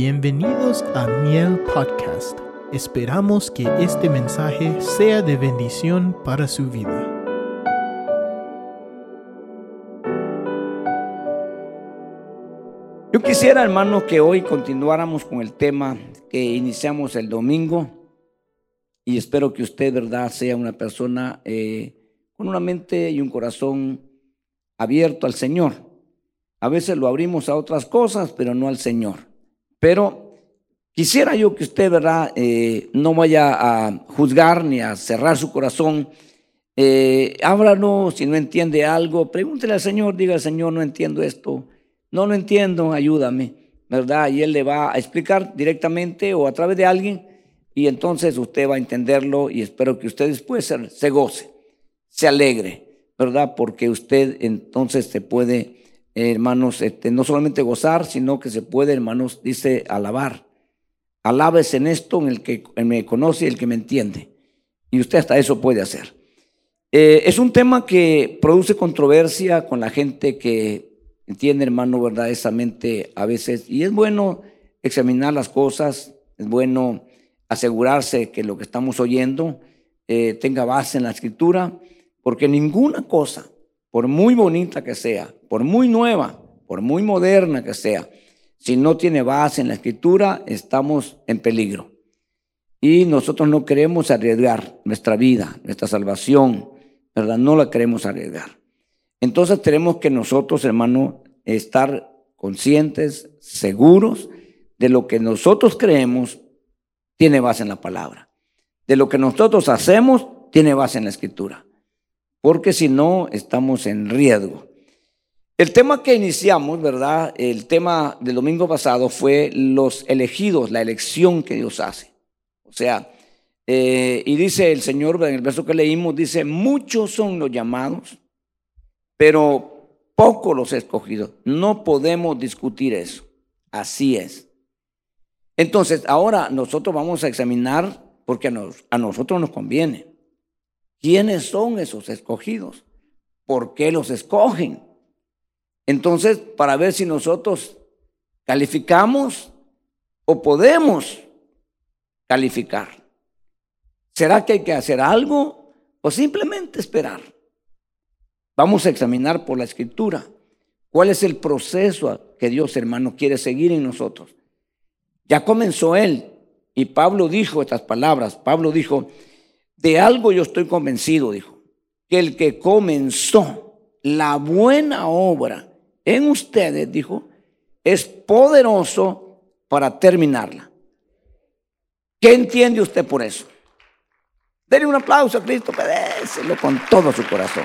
Bienvenidos a Miel Podcast. Esperamos que este mensaje sea de bendición para su vida. Yo quisiera, hermano, que hoy continuáramos con el tema que iniciamos el domingo y espero que usted, verdad, sea una persona eh, con una mente y un corazón abierto al Señor. A veces lo abrimos a otras cosas, pero no al Señor. Pero quisiera yo que usted, ¿verdad?, eh, no vaya a juzgar ni a cerrar su corazón. Eh, háblanos, si no entiende algo, pregúntele al Señor, diga al Señor, no entiendo esto, no lo entiendo, ayúdame, ¿verdad? Y Él le va a explicar directamente o a través de alguien y entonces usted va a entenderlo y espero que usted después se, se goce, se alegre, ¿verdad? Porque usted entonces se puede hermanos, este, no solamente gozar, sino que se puede, hermanos, dice alabar. Alabes en esto en el que me conoce y el que me entiende. Y usted hasta eso puede hacer. Eh, es un tema que produce controversia con la gente que entiende, hermano, verdad, esa a veces. Y es bueno examinar las cosas, es bueno asegurarse que lo que estamos oyendo eh, tenga base en la escritura, porque ninguna cosa, por muy bonita que sea, por muy nueva, por muy moderna que sea, si no tiene base en la escritura, estamos en peligro. Y nosotros no queremos arriesgar nuestra vida, nuestra salvación, ¿verdad? No la queremos arriesgar. Entonces tenemos que nosotros, hermano, estar conscientes, seguros de lo que nosotros creemos tiene base en la palabra. De lo que nosotros hacemos tiene base en la escritura porque si no estamos en riesgo. El tema que iniciamos, ¿verdad? El tema del domingo pasado fue los elegidos, la elección que Dios hace. O sea, eh, y dice el Señor, en el verso que leímos, dice, muchos son los llamados, pero pocos los escogidos. No podemos discutir eso. Así es. Entonces, ahora nosotros vamos a examinar, porque a nosotros nos conviene. ¿Quiénes son esos escogidos? ¿Por qué los escogen? Entonces, para ver si nosotros calificamos o podemos calificar. ¿Será que hay que hacer algo o simplemente esperar? Vamos a examinar por la escritura cuál es el proceso que Dios, hermano, quiere seguir en nosotros. Ya comenzó Él y Pablo dijo estas palabras. Pablo dijo, de algo yo estoy convencido, dijo, que el que comenzó la buena obra en ustedes, dijo, es poderoso para terminarla. ¿Qué entiende usted por eso? Denle un aplauso a Cristo, pedéselo con todo su corazón.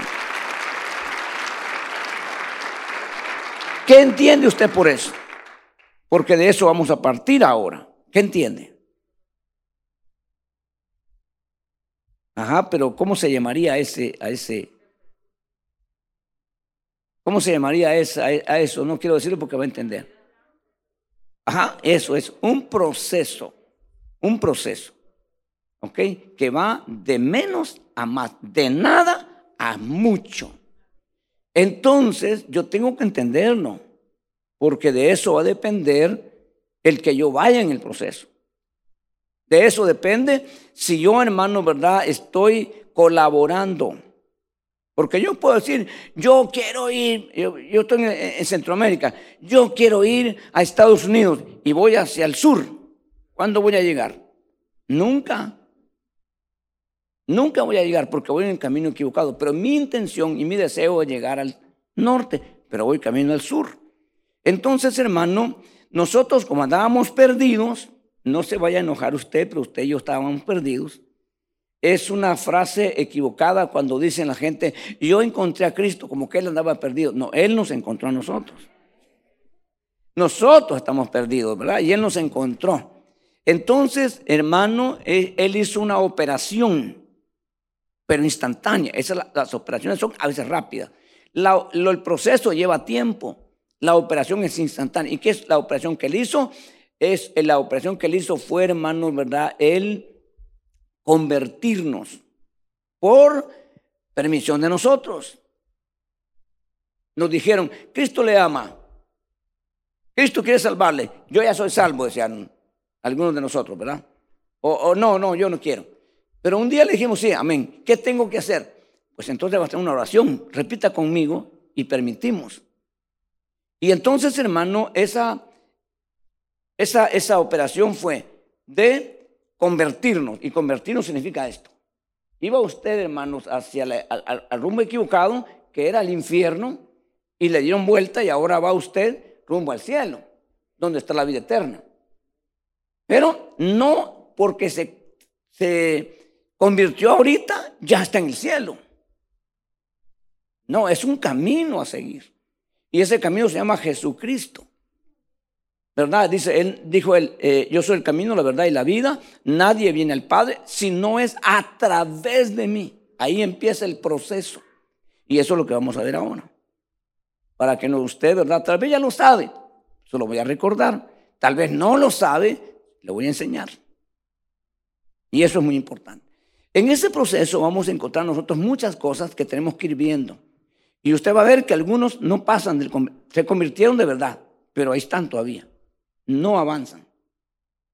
¿Qué entiende usted por eso? Porque de eso vamos a partir ahora. ¿Qué entiende? Ajá, pero ¿cómo se llamaría ese, a ese? ¿Cómo se llamaría a, eso? No quiero decirlo porque va a entender. Ajá, eso es un proceso, un proceso, ¿ok? Que va de menos a más, de nada a mucho. Entonces, yo tengo que entenderlo, porque de eso va a depender el que yo vaya en el proceso. De eso depende si yo, hermano, ¿verdad? Estoy colaborando. Porque yo puedo decir, yo quiero ir, yo, estoy en, Centroamérica, yo quiero ir a Estados Unidos y voy hacia el sur. ¿Cuándo voy a llegar? Nunca. Nunca voy a llegar porque voy en el camino equivocado. Pero mi intención y mi deseo es llegar al norte, pero voy camino al sur. Entonces, hermano, nosotros como andábamos perdidos, no se vaya a enojar usted, pero usted y yo estábamos perdidos. Es una frase equivocada cuando dicen la gente, yo encontré a Cristo como que Él andaba perdido. No, Él nos encontró a nosotros. Nosotros estamos perdidos, ¿verdad? Y Él nos encontró. Entonces, hermano, Él, hizo una operación, pero instantánea. Esas, las operaciones son a veces rápidas. el proceso lleva tiempo. La operación es instantánea. ¿Y qué es la operación que Él hizo? es la operación que él hizo fue, hermanos, ¿verdad? El convertirnos por permisión de nosotros. Nos dijeron, Cristo le ama. Cristo quiere salvarle. Yo ya soy salvo, decían algunos de nosotros, ¿verdad? O, no, no, yo no quiero. Pero un día le dijimos, sí, amén. ¿Qué tengo que hacer? Pues entonces va a tener una oración. Repita conmigo y permitimos. Y entonces, hermano, esa, esa, esa operación fue de convertirnos. Y convertirnos significa esto. Iba usted, hermanos, hacia el rumbo equivocado, que era el infierno, y le dieron vuelta y ahora va usted rumbo al cielo, donde está la vida eterna. Pero no porque se, se convirtió ahorita, ya está en el cielo. No, es un camino a seguir. Y ese camino se llama Jesucristo. ¿Verdad? Dice él, dijo él, eh, yo soy el camino, la verdad y la vida. Nadie viene al Padre si no es a través de mí. Ahí empieza el proceso. Y eso es lo que vamos a ver ahora. Para que no usted, ¿verdad? Tal vez ya lo sabe. Eso lo voy a recordar. Tal vez no lo sabe, le voy a enseñar. Y eso es muy importante. En ese proceso vamos a encontrar nosotros muchas cosas que tenemos que ir viendo. Y usted va a ver que algunos no pasan, del, se convirtieron de verdad, pero ahí están todavía. No avanzan.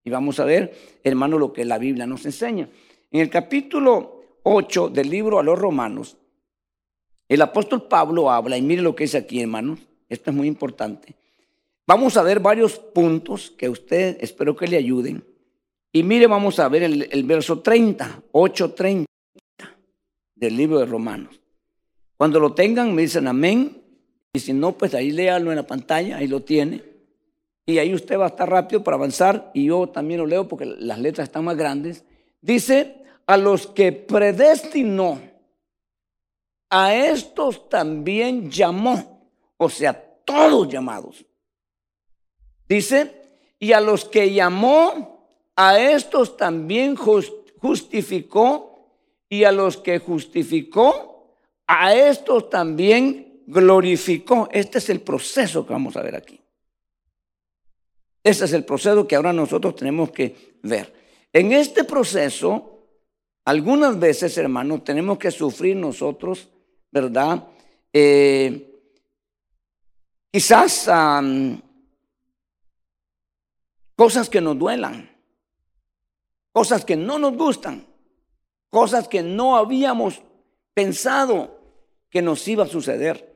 Y vamos a ver, hermano, lo que la Biblia nos enseña. En el capítulo 8 del libro a los romanos, el apóstol Pablo habla, y mire lo que dice aquí, hermanos, esto es muy importante. Vamos a ver varios puntos que usted espero que le ayuden. Y mire, vamos a ver el, el verso 30, 8.30 del libro de Romanos. Cuando lo tengan, me dicen amén. Y si no, pues ahí léalo en la pantalla, ahí lo tiene. Y ahí usted va a estar rápido para avanzar. Y yo también lo leo porque las letras están más grandes. Dice, a los que predestinó, a estos también llamó. O sea, todos llamados. Dice, y a los que llamó, a estos también justificó. Y a los que justificó, a estos también glorificó. Este es el proceso que vamos a ver aquí. Este es el proceso que ahora nosotros tenemos que ver. En este proceso, algunas veces, hermanos, tenemos que sufrir nosotros, ¿verdad? Eh, quizás cosas que nos duelan, cosas que no nos gustan, cosas que no habíamos pensado que nos iba a suceder.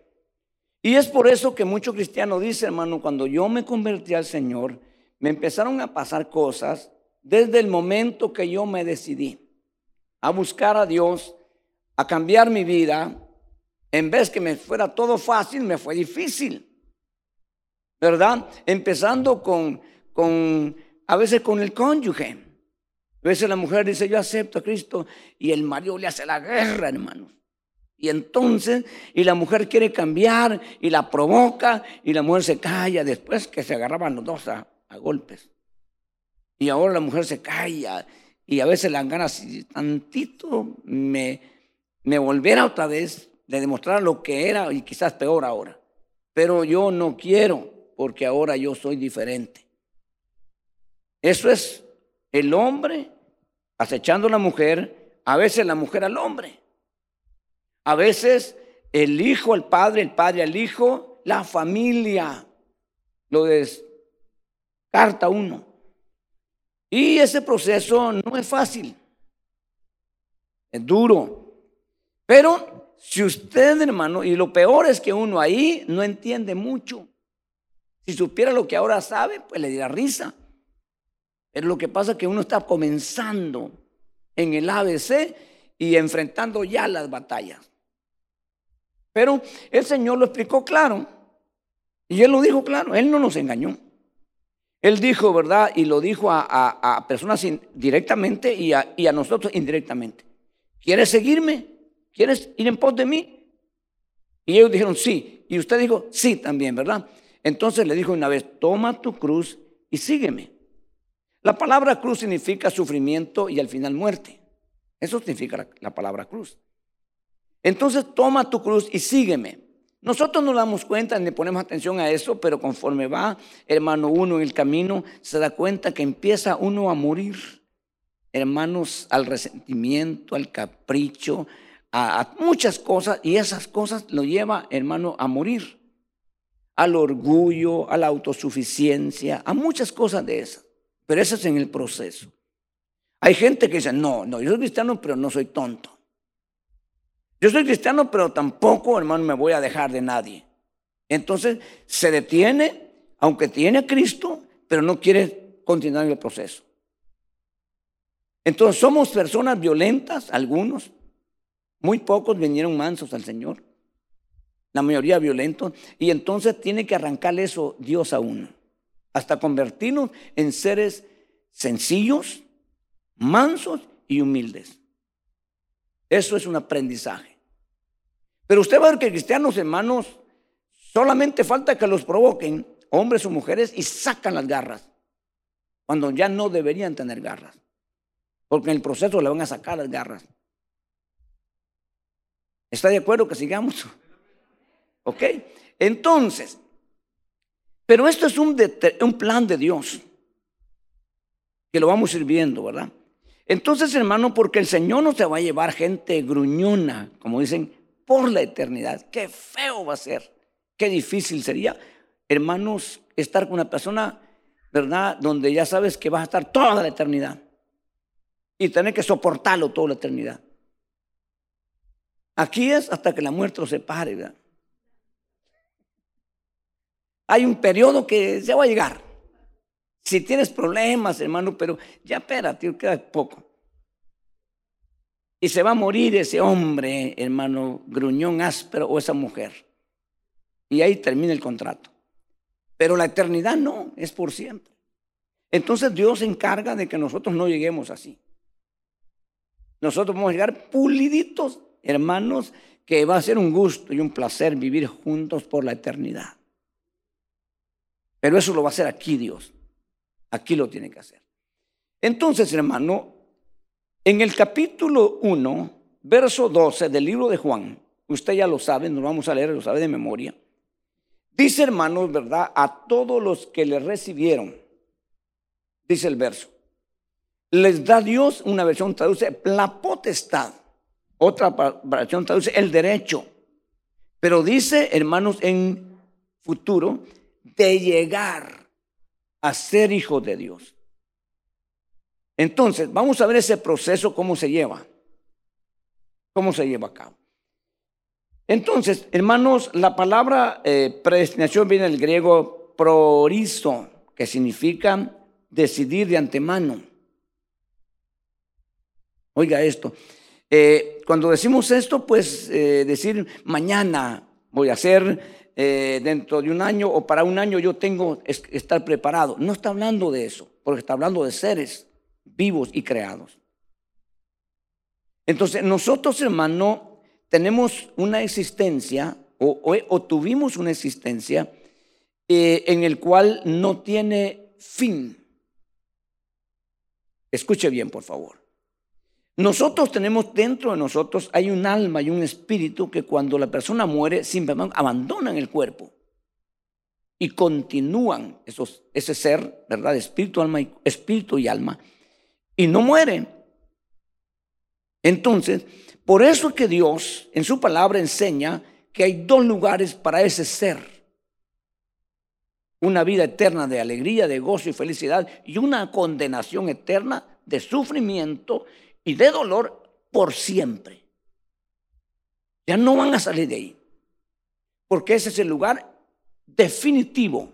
Y es por eso que muchos cristianos dicen, hermano, cuando yo me convertí al Señor, me empezaron a pasar cosas desde el momento que yo me decidí a buscar a Dios, a cambiar mi vida. En vez que me fuera todo fácil, me fue difícil. ¿Verdad? Empezando con, con a veces con el cónyuge. A veces la mujer dice, yo acepto a Cristo, y el marido le hace la guerra, hermanos. Y entonces, y la mujer quiere cambiar y la provoca y la mujer se calla después que se agarraban los dos a, golpes. Y ahora la mujer se calla y a veces dan ganas, si tantito me, me volviera otra vez de demostrar lo que era y quizás peor ahora. Pero yo no quiero porque ahora yo soy diferente. Eso es el hombre acechando a la mujer, a veces la mujer al hombre. A veces el hijo al padre, el padre al hijo, la familia lo descarta uno. Y ese proceso no es fácil, es duro. Pero si usted, hermano, y lo peor es que uno ahí no entiende mucho. Si supiera lo que ahora sabe, pues le dirá risa. Pero lo que pasa es que uno está comenzando en el ABC y enfrentando ya las batallas. Pero el Señor lo explicó claro. Y Él lo dijo claro, Él no nos engañó. Él dijo, ¿verdad? Y lo dijo a, personas directamente y a, nosotros indirectamente. ¿Quieres seguirme? ¿Quieres ir en pos de mí? Y ellos dijeron, sí. Y usted dijo, sí también, ¿verdad? Entonces le dijo una vez, toma tu cruz y sígueme. La palabra cruz significa sufrimiento y al final muerte. Eso significa la palabra cruz. Entonces toma tu cruz y sígueme. Nosotros no damos cuenta ni ponemos atención a eso, pero conforme va, hermano, uno en el camino, se da cuenta que empieza uno a morir, hermanos, al resentimiento, al capricho, a, muchas cosas, y esas cosas lo lleva, hermano, a morir. al orgullo, a la autosuficiencia, a muchas cosas de esas. Pero eso es en el proceso. Hay gente que dice, no, no, yo soy cristiano, pero no soy tonto. Yo soy cristiano, pero tampoco, hermano, me voy a dejar de nadie. Entonces se detiene, aunque tiene a Cristo, pero no quiere continuar el proceso. Entonces somos personas violentas, algunos. Muy pocos vinieron mansos al Señor. La mayoría violentos. Y entonces tiene que arrancarle eso Dios a uno. Hasta convertirnos en seres sencillos, mansos y humildes. Eso es un aprendizaje. Pero usted va a ver que cristianos hermanos solamente falta que los provoquen, hombres o mujeres, y sacan las garras, cuando ya no deberían tener garras porque en el proceso le van a sacar las garras. ¿Está de acuerdo que sigamos? ¿Ok? Entonces, pero esto es un, un plan de Dios, que lo vamos a ir ¿verdad? Entonces, hermano, porque el Señor no se va a llevar gente gruñona, como dicen, por la eternidad. Qué feo va a ser, qué difícil sería, hermanos, estar con una persona, ¿verdad? Donde ya sabes que vas a estar toda la eternidad y tener que soportarlo toda la eternidad. Aquí es hasta que la muerte lo separe. ¿verdad? Hay un periodo que se va a llegar. Si tienes problemas, hermano, pero ya espérate, queda poco. Y se va a morir ese hombre, hermano, gruñón áspero o esa mujer. Y ahí termina el contrato. Pero la eternidad no, es por siempre. Entonces Dios se encarga de que nosotros no lleguemos así. Nosotros vamos a llegar puliditos, hermanos, que va a ser un gusto y un placer vivir juntos por la eternidad. Pero eso lo va a hacer aquí Dios. Aquí lo tiene que hacer. Entonces, hermano, en el capítulo 1, verso 12 del libro de Juan, usted ya lo sabe, nos vamos a leer, lo sabe de memoria. Dice, hermanos, ¿verdad? A todos los que le recibieron, dice el verso, les da Dios, una versión traduce la potestad, otra versión traduce el derecho, pero dice, hermanos, en futuro, de llegar a ser hijo de Dios. Entonces, vamos a ver ese proceso, cómo se lleva, cómo se lleva a cabo. Entonces, hermanos, la palabra eh, predestinación viene del griego prorizo, que significa decidir de antemano. Oiga esto. Eh, cuando decimos esto, pues eh, decir mañana voy a hacer, dentro de un año o para un año yo tengo que estar preparado. No está hablando de eso, porque está hablando de seres vivos y creados. Entonces, nosotros, hermano, tenemos una existencia o, tuvimos una existencia en el cual no tiene fin. Escuche bien, por favor. Nosotros tenemos dentro de nosotros, hay un alma y un espíritu que cuando la persona muere, simplemente abandonan el cuerpo y continúan esos, ese ser, ¿verdad? Espíritu, alma y, espíritu y alma, y no mueren. Entonces, por eso es que Dios en su palabra enseña que hay dos lugares para ese ser. Una vida eterna de alegría, de gozo y felicidad y una condenación eterna de sufrimiento y de dolor por siempre. Ya no van a salir de ahí. Porque ese es el lugar definitivo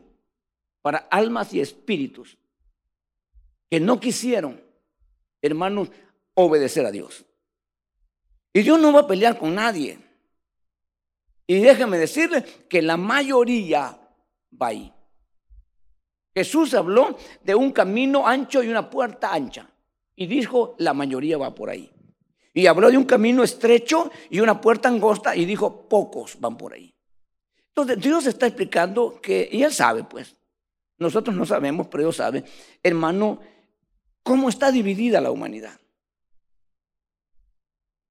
para almas y espíritus que no quisieron, hermanos, obedecer a Dios. Y Dios no va a pelear con nadie. Y déjeme decirle que la mayoría va ahí. Jesús habló de un camino ancho y una puerta ancha. Y dijo, la mayoría va por ahí. Y habló de un camino estrecho y una puerta angosta y dijo, pocos van por ahí. Entonces Dios está explicando que, y Él sabe pues, nosotros no sabemos, pero Dios sabe, hermano, cómo está dividida la humanidad.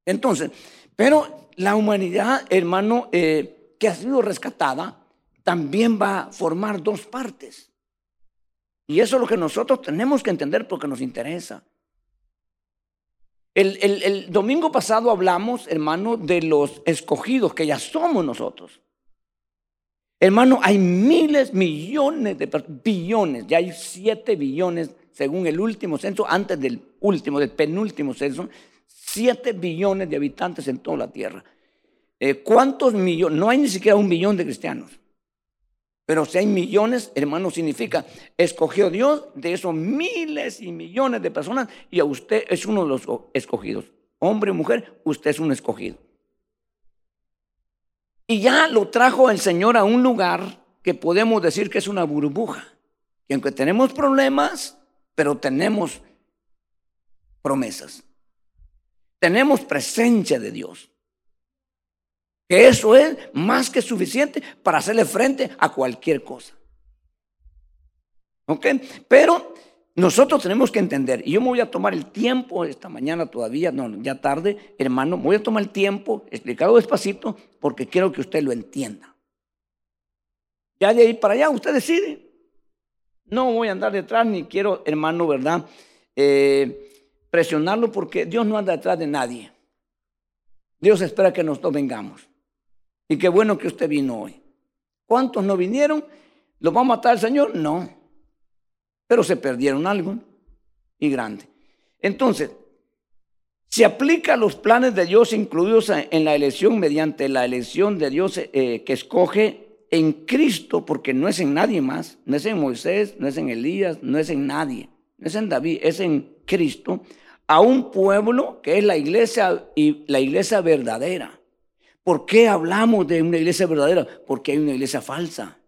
Entonces, pero la humanidad, hermano, eh, que ha sido rescatada, también va a formar dos partes. Y eso es lo que nosotros tenemos que entender porque nos interesa. El, domingo pasado hablamos, hermano, de los escogidos, que ya somos nosotros. Hermano, hay miles, millones de billones, ya hay siete billones según el último censo, antes del último, del penúltimo censo, siete billones de habitantes en toda la tierra. Eh, ¿Cuántos millones? No hay ni siquiera un millón de cristianos. Pero si hay millones, hermano, significa, escogió Dios de esos miles y millones de personas y a usted es uno de los escogidos. Hombre o mujer, usted es un escogido. Y ya lo trajo el Señor a un lugar que podemos decir que es una burbuja. Y aunque tenemos problemas, pero tenemos promesas. Tenemos presencia de Dios. Que eso es más que suficiente para hacerle frente a cualquier cosa. ¿Ok? Pero nosotros tenemos que entender, y yo me voy a tomar el tiempo esta mañana todavía, no, ya tarde, hermano, me voy a tomar el tiempo, explicado despacito, porque quiero que usted lo entienda. Ya de ahí para allá, usted decide. No voy a andar detrás, ni quiero, hermano, ¿verdad? Eh, presionarlo porque Dios no anda detrás de nadie. Dios espera que nosotros vengamos. Y qué bueno que usted vino hoy. ¿Cuántos no vinieron? ¿Los va a matar el Señor? No. Pero se perdieron algo y grande. Entonces, se aplica los planes de Dios incluidos en la elección mediante la elección de Dios eh, que escoge en Cristo, porque no es en nadie más, no es en Moisés, no es en Elías, no es en nadie, no es en David, es en Cristo, a un pueblo que es la iglesia y la iglesia verdadera. ¿Por qué hablamos de una iglesia verdadera? Porque hay una iglesia falsa.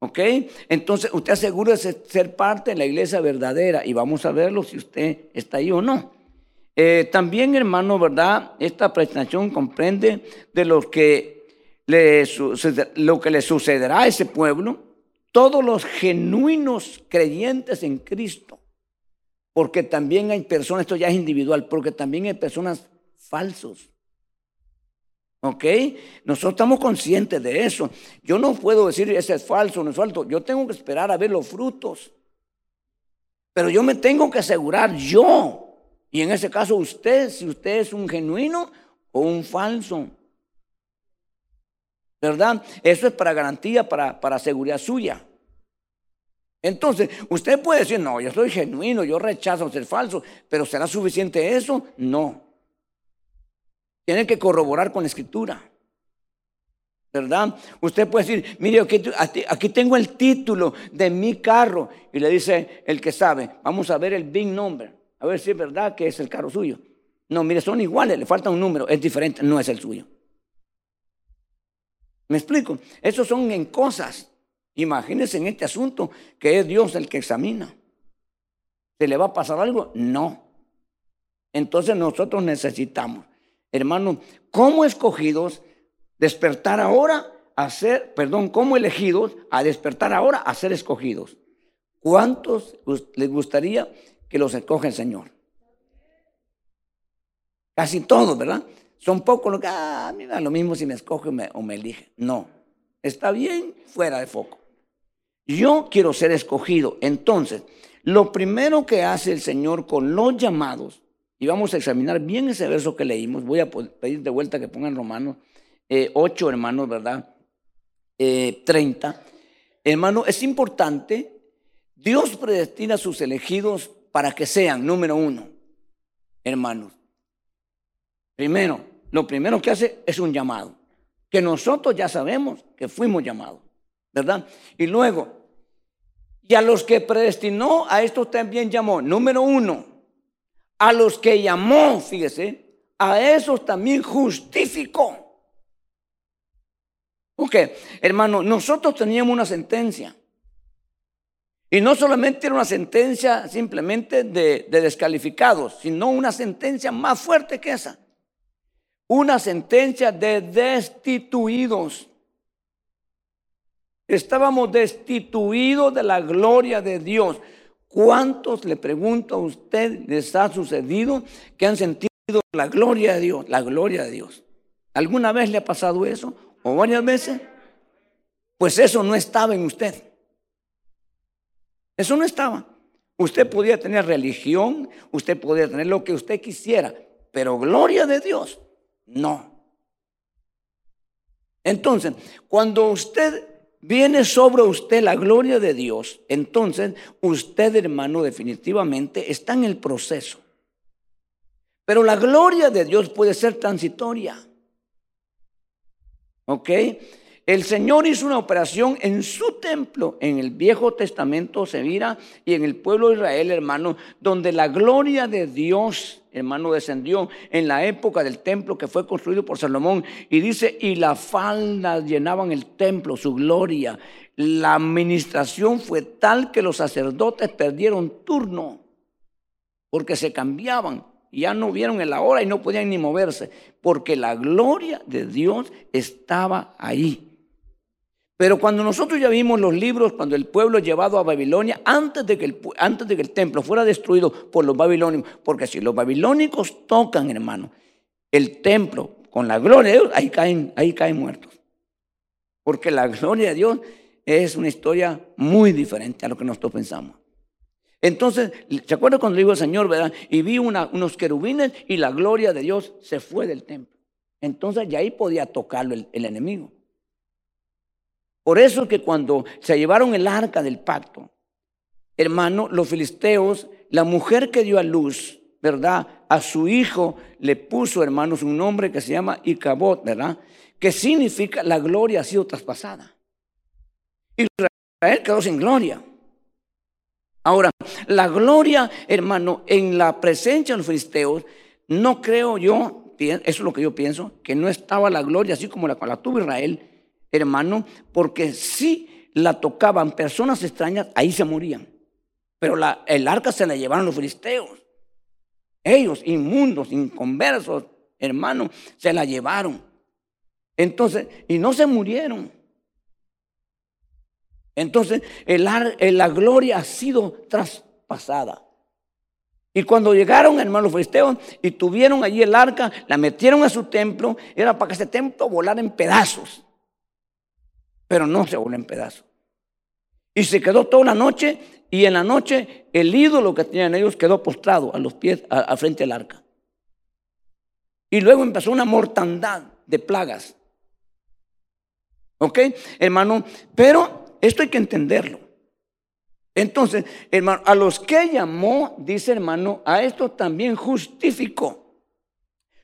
¿Ok? Entonces usted asegura de ser parte de la iglesia verdadera y vamos a verlo si usted está ahí o no. Eh, también, hermano, ¿verdad? Esta presentación comprende de lo que, le, lo que le sucederá a ese pueblo, todos los genuinos creyentes en Cristo. Porque también hay personas, esto ya es individual, porque también hay personas falsos ¿Ok? Nosotros estamos conscientes de eso. Yo no puedo decir ese es falso, no es falso. Yo tengo que esperar a ver los frutos. Pero yo me tengo que asegurar yo. Y en ese caso usted, si usted es un genuino o un falso. ¿Verdad? Eso es para garantía, para, para seguridad suya. Entonces, usted puede decir, no, yo soy genuino, yo rechazo ser falso, pero ¿será suficiente eso? No. Tiene que corroborar con la escritura. ¿Verdad? Usted puede decir, mire, aquí, tengo el título de mi carro. Y le dice el que sabe, vamos a ver el big number. A ver si es verdad que es el carro suyo. No, mire, son iguales, le falta un número, es diferente, no es el suyo. ¿Me explico? Esos son en cosas. Imagínense en este asunto que es Dios el que examina. ¿Se le va a pasar algo? No. Entonces nosotros necesitamos hermano, como escogidos, despertar ahora a ser, perdón, como elegidos, a despertar ahora a ser escogidos. ¿Cuántos les gustaría que los escoge el Señor? Casi todos, ¿verdad? Son pocos los que, ah, mira, lo mismo si me escoge o me elige. No, está bien fuera de foco. Yo quiero ser escogido. Entonces, lo primero que hace el Señor con los llamados y vamos a examinar bien ese verso que leímos. Voy a pedir de vuelta que pongan Romanos 8, eh, hermanos, ¿verdad? 30. Eh, Hermano, es importante. Dios predestina a sus elegidos para que sean, número uno, hermanos. Primero, lo primero que hace es un llamado. Que nosotros ya sabemos que fuimos llamados, ¿verdad? Y luego, y a los que predestinó, a estos también llamó. Número uno, a los que llamó, fíjese, a esos también justificó. Ok, hermano, nosotros teníamos una sentencia. Y no solamente era una sentencia simplemente de, descalificados, sino una sentencia más fuerte que esa. Una sentencia de destituidos. Estábamos destituidos de la gloria de Dios. ¿Cuántos, le pregunto a usted, les ha sucedido que han sentido la gloria de Dios? La gloria de Dios. ¿Alguna vez le ha pasado eso? ¿O varias veces? Pues eso no estaba en usted. Eso no estaba. Usted podía tener religión, usted podía tener lo que usted quisiera, pero gloria de Dios, no. Entonces, cuando usted viene sobre usted la gloria de Dios, entonces usted, hermano, definitivamente está en el proceso. Pero la gloria de Dios puede ser transitoria. ¿Ok? El Señor hizo una operación en su templo, en el Viejo Testamento se mira, y en el pueblo de Israel, hermano, donde la gloria de Dios, hermano, descendió en la época del templo que fue construido por Salomón. Y dice, y las faldas llenaban el templo, su gloria. La administración fue tal que los sacerdotes perdieron turno, porque se cambiaban ya no vieron en la hora y no podían ni moverse, porque la gloria de Dios estaba ahí. Pero cuando nosotros ya vimos los libros, cuando el pueblo llevado a Babilonia, antes de que el, antes de que el templo fuera destruido por los babilónicos, porque si los babilónicos tocan, hermano, el templo con la gloria de Dios, ahí caen, ahí caen muertos. Porque la gloria de Dios es una historia muy diferente a lo que nosotros pensamos. Entonces, ¿se acuerda cuando digo el Señor, verdad? Y vi unos querubines y la gloria de Dios se fue del templo. Entonces, ya ahí podía tocarlo el enemigo. Por eso es que cuando se llevaron el arca del pacto, hermano, los filisteos, la mujer que dio a luz, ¿verdad? A su hijo le puso, hermanos, un nombre que se llama Icabot, ¿verdad? Que significa la gloria ha sido traspasada. Israel quedó sin gloria. Ahora, la gloria, hermano, en la presencia de los filisteos, no creo yo, eso es lo que yo pienso, que no estaba la gloria así como la la tuvo Israel, hermano, porque si la tocaban personas extrañas, ahí se morían. Pero el arca se la llevaron los filisteos. Ellos, inmundos, inconversos, hermano, se la llevaron. Entonces, y no se murieron. Entonces, el, la gloria ha sido traspasada. Y cuando llegaron, hermanos filisteos, y tuvieron allí el arca, la metieron a su templo, era para que ese templo volara en pedazos pero no se voló en pedazos. Y se quedó toda la noche y en la noche el ídolo que tenían ellos quedó postrado a los pies, a, frente del arca. Y luego empezó una mortandad de plagas. ¿Ok, hermano? Pero esto hay que entenderlo. Entonces, hermano, a los que llamó, dice hermano, a esto también justificó.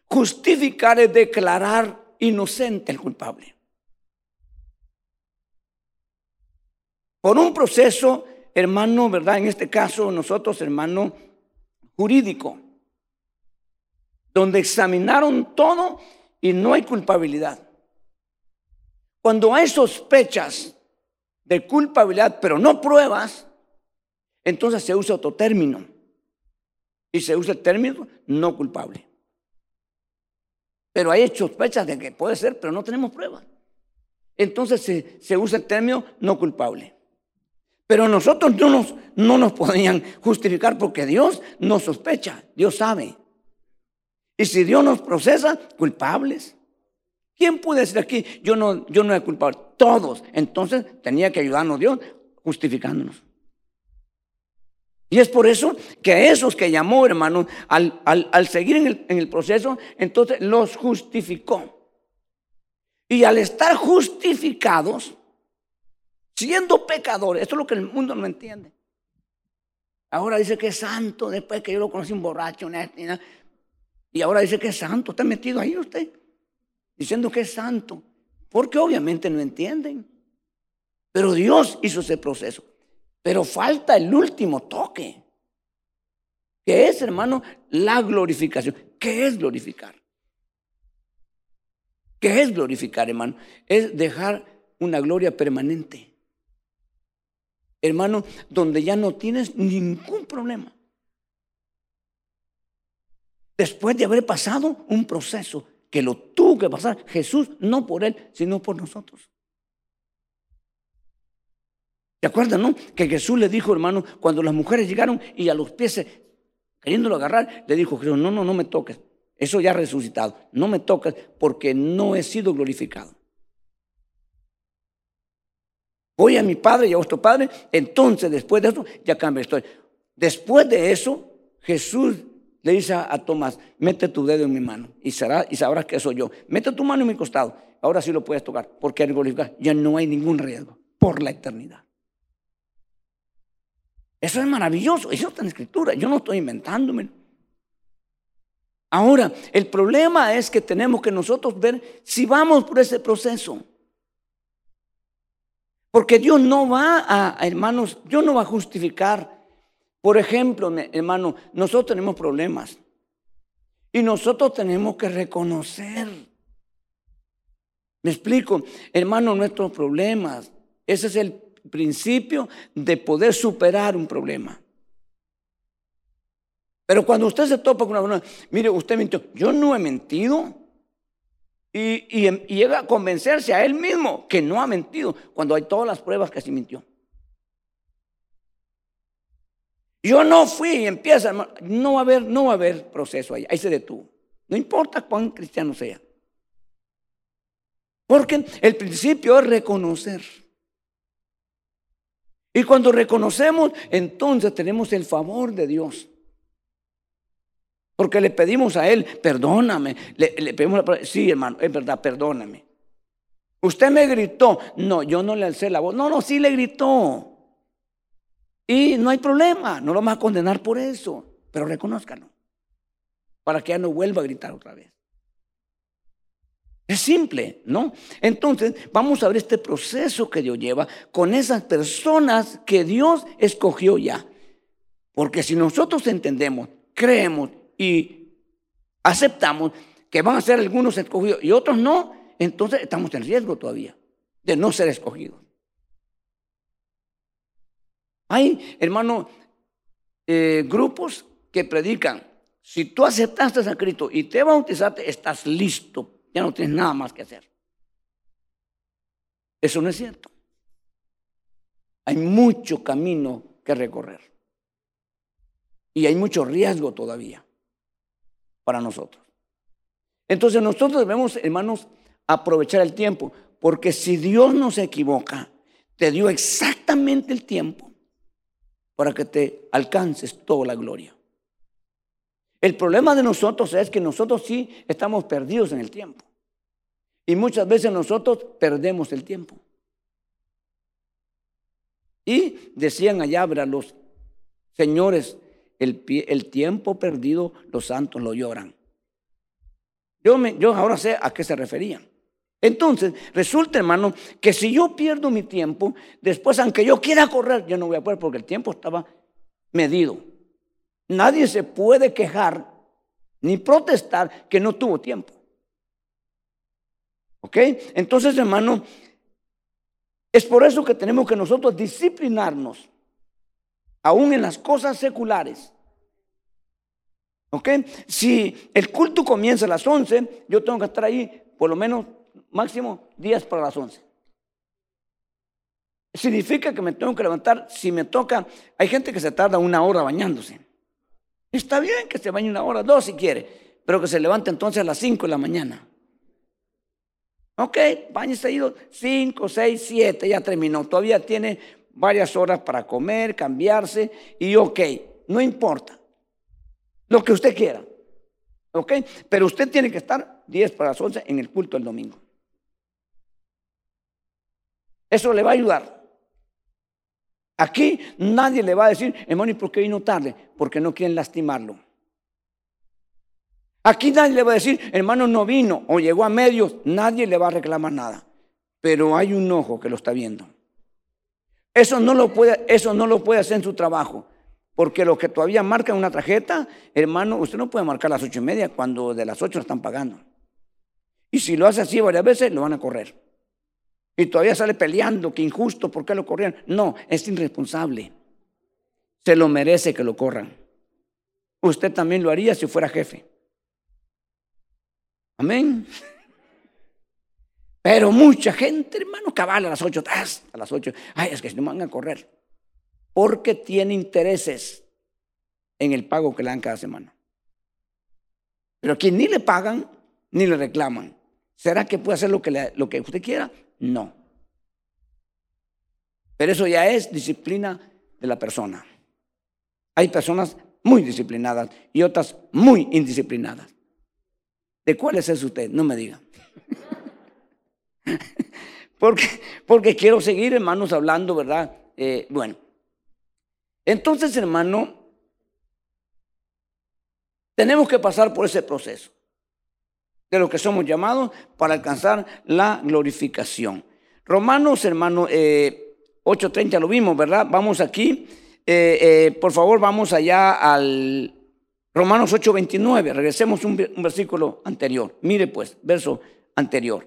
Justificar es declarar inocente el culpable. Por un proceso, hermano, ¿verdad? En este caso, nosotros, hermano, jurídico, donde examinaron todo y no hay culpabilidad. Cuando hay sospechas de culpabilidad, pero no pruebas, entonces se usa otro término. Y se usa el término no culpable. Pero hay sospechas de que puede ser, pero no tenemos pruebas. Entonces se, se usa el término no culpable. Pero nosotros no nos, no nos podían justificar porque Dios nos sospecha, Dios sabe. Y si Dios nos procesa, culpables. ¿Quién puede decir aquí, yo no, yo no he culpable? Todos. Entonces tenía que ayudarnos Dios justificándonos. Y es por eso que a esos que llamó, hermano, al, al, seguir en el, en el proceso, entonces los justificó. Y al estar justificados, siendo pecadores. Esto es lo que el mundo no entiende. Ahora dice que es santo, después que yo lo conocí un borracho, y ahora dice que es santo. Está metido ahí usted, diciendo que es santo, porque obviamente no entienden. Pero Dios hizo ese proceso. Pero falta el último toque, que es, hermano, la glorificación. ¿Qué es glorificar? ¿Qué es glorificar, hermano? Es dejar una gloria permanente hermano, donde ya no tienes ningún problema. Después de haber pasado un proceso que lo tuvo que pasar Jesús, no por él, sino por nosotros. ¿Se acuerdan, no? Que Jesús le dijo, hermano, cuando las mujeres llegaron y a los pies, queriéndolo agarrar, le dijo Jesús, no, no, no me toques. Eso ya resucitado. No me toques porque no he sido glorificado voy a mi padre y a vuestro padre, entonces después de eso ya cambia la historia. Después de eso, Jesús le dice a, Tomás, mete tu dedo en mi mano y, será, y sabrás que soy yo. Mete tu mano en mi costado. Ahora sí lo puedes tocar, porque al glorificar ya no hay ningún riesgo por la eternidad. Eso es maravilloso, eso está en la escritura, yo no estoy inventándomelo. Ahora, el problema es que tenemos que nosotros ver si vamos por ese proceso. Porque Dios no va a, hermanos, Dios no va a justificar. Por ejemplo, hermano, nosotros tenemos problemas. Y nosotros tenemos que reconocer. Me explico, hermano, nuestros problemas. Ese es el principio de poder superar un problema. Pero cuando usted se topa con una persona, mire, usted mintió, yo no he mentido. Y, llega a convencerse a él mismo que no ha mentido cuando hay todas las pruebas que sí mintió. Yo no fui y empieza, no va a haber, no va a haber proceso ahí, ahí se detuvo. No importa cuán cristiano sea. Porque el principio es reconocer. Y cuando reconocemos, entonces tenemos el favor de Dios. Porque le pedimos a Él, perdóname. Le, pedimos sí, hermano, es verdad, perdóname. Usted me gritó. No, yo no le alcé la voz. No, no, sí le gritó. Y no hay problema, no lo vamos a condenar por eso. Pero reconózcalo. Para que ya no vuelva a gritar otra vez. Es simple, ¿no? Entonces, vamos a ver este proceso que Dios lleva con esas personas que Dios escogió ya. Porque si nosotros entendemos, creemos y aceptamos que van a ser algunos escogidos y otros no, entonces estamos en riesgo todavía de no ser escogidos. Hay, hermano, eh, grupos que predican, si tú aceptaste a Cristo y te bautizaste, estás listo, ya no tienes nada más que hacer. Eso no es cierto. Hay mucho camino que recorrer. Y hay mucho riesgo todavía para nosotros. Entonces nosotros debemos, hermanos, aprovechar el tiempo, porque si Dios no se equivoca, te dio exactamente el tiempo para que te alcances toda la gloria. El problema de nosotros es que nosotros sí estamos perdidos en el tiempo. Y muchas veces nosotros perdemos el tiempo. Y decían allá, los señores el, tiempo perdido, los santos lo lloran. Yo, me, yo ahora sé a qué se referían. Entonces, resulta, hermano, que si yo pierdo mi tiempo, después, aunque yo quiera correr, yo no voy a poder porque el tiempo estaba medido. Nadie se puede quejar ni protestar que no tuvo tiempo. ¿Ok? Entonces, hermano, es por eso que tenemos que nosotros disciplinarnos aún en las cosas seculares. ¿Ok? Si el culto comienza a las 11, yo tengo que estar ahí por lo menos máximo 10 para las 11. Significa que me tengo que levantar, si me toca, hay gente que se tarda una hora bañándose. Está bien que se bañe una hora, dos si quiere, pero que se levante entonces a las 5 de la mañana. Ok, bañese ido 5, 6, 7, ya terminó. Todavía tiene varias horas para comer, cambiarse y ok, no importa. Lo que usted quiera. ¿Ok? Pero usted tiene que estar 10 para las 11 en el culto el domingo. Eso le va a ayudar. Aquí nadie le va a decir, hermano, ¿y por qué vino tarde? Porque no quieren lastimarlo. Aquí nadie le va a decir, hermano, no vino o llegó a medios. Nadie le va a reclamar nada. Pero hay un ojo que lo está viendo. Eso no lo puede, eso no lo puede hacer en su trabajo. Porque lo que todavía marca una tarjeta, hermano, usted no puede marcar las ocho y media cuando de las ocho lo están pagando. Y si lo hace así varias veces, lo van a correr. Y todavía sale peleando, que injusto, ¿por qué lo corrieron? No, es irresponsable. Se lo merece que lo corran. Usted también lo haría si fuera jefe. Amén. Pero mucha gente, hermano, cabal a las ocho, a las ocho, ay, es que no van a correr. Porque tiene intereses en el pago que le dan cada semana. Pero aquí ni le pagan ni le reclaman. ¿Será que puede hacer lo que, lo que usted quiera? No. Pero eso ya es disciplina de la persona. Hay personas muy disciplinadas y otras muy indisciplinadas. ¿De cuáles es usted? No me diga. porque, porque quiero seguir, hermanos, hablando, ¿verdad? Eh, bueno, entonces, hermano, tenemos que pasar por ese proceso de lo que somos llamados para alcanzar la glorificación. Romanos, hermano, 8.30 eh, lo vimos, ¿verdad? Vamos aquí. Eh, eh, por favor, vamos allá al Romanos 8.29. Regresemos un, un versículo anterior. Mire pues, verso anterior.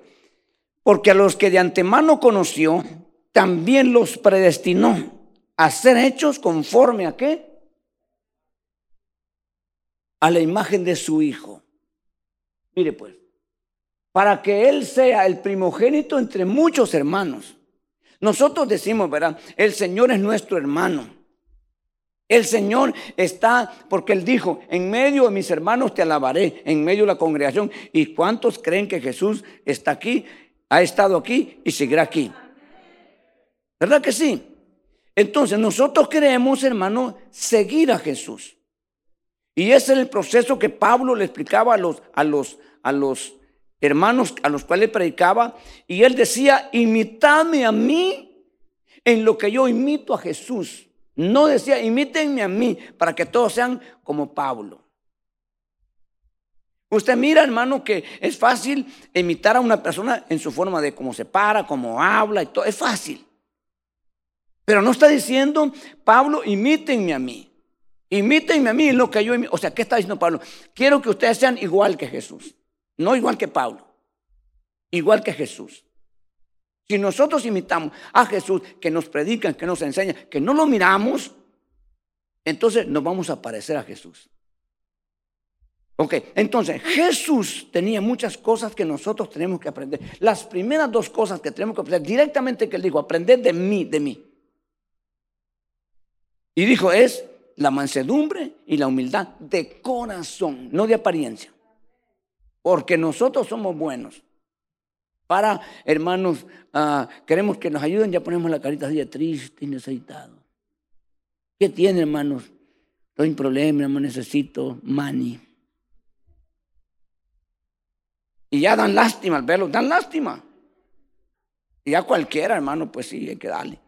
Porque a los que de antemano conoció, también los predestinó a ser hechos conforme a qué? A la imagen de su Hijo. Mire pues, para que Él sea el primogénito entre muchos hermanos. Nosotros decimos, ¿verdad? El Señor es nuestro hermano. El Señor está, porque Él dijo, en medio de mis hermanos te alabaré, en medio de la congregación. ¿Y cuántos creen que Jesús está aquí, ha estado aquí y seguirá aquí? ¿Verdad que sí? Entonces nosotros queremos, hermano, seguir a Jesús. Y ese es el proceso que Pablo le explicaba a los, a los, a los hermanos a los cuales predicaba, y él decía, imitadme a mí en lo que yo imito a Jesús. No decía, imítenme a mí para que todos sean como Pablo. Usted mira, hermano, que es fácil imitar a una persona en su forma de cómo se para, cómo habla y todo. Es fácil. Pero no está diciendo, Pablo, imítenme a mí. Imítenme a mí en lo que yo. O sea, ¿qué está diciendo Pablo? Quiero que ustedes sean igual que Jesús. No igual que Pablo, igual que Jesús. Si nosotros imitamos a Jesús, que nos predica, que nos enseña, que no lo miramos, entonces nos vamos a parecer a Jesús. Ok, entonces Jesús tenía muchas cosas que nosotros tenemos que aprender. Las primeras dos cosas que tenemos que aprender directamente que él dijo, aprender de mí, de mí. Y dijo, es la mansedumbre y la humildad de corazón, no de apariencia porque nosotros somos buenos. Para, hermanos, ah, queremos que nos ayuden, ya ponemos la carita así de triste y necesitado. ¿Qué tiene, hermanos? Estoy en problema, hermano, necesito money. Y ya dan lástima al verlo, dan lástima. Y ya cualquiera, hermano, pues sí, hay que darle.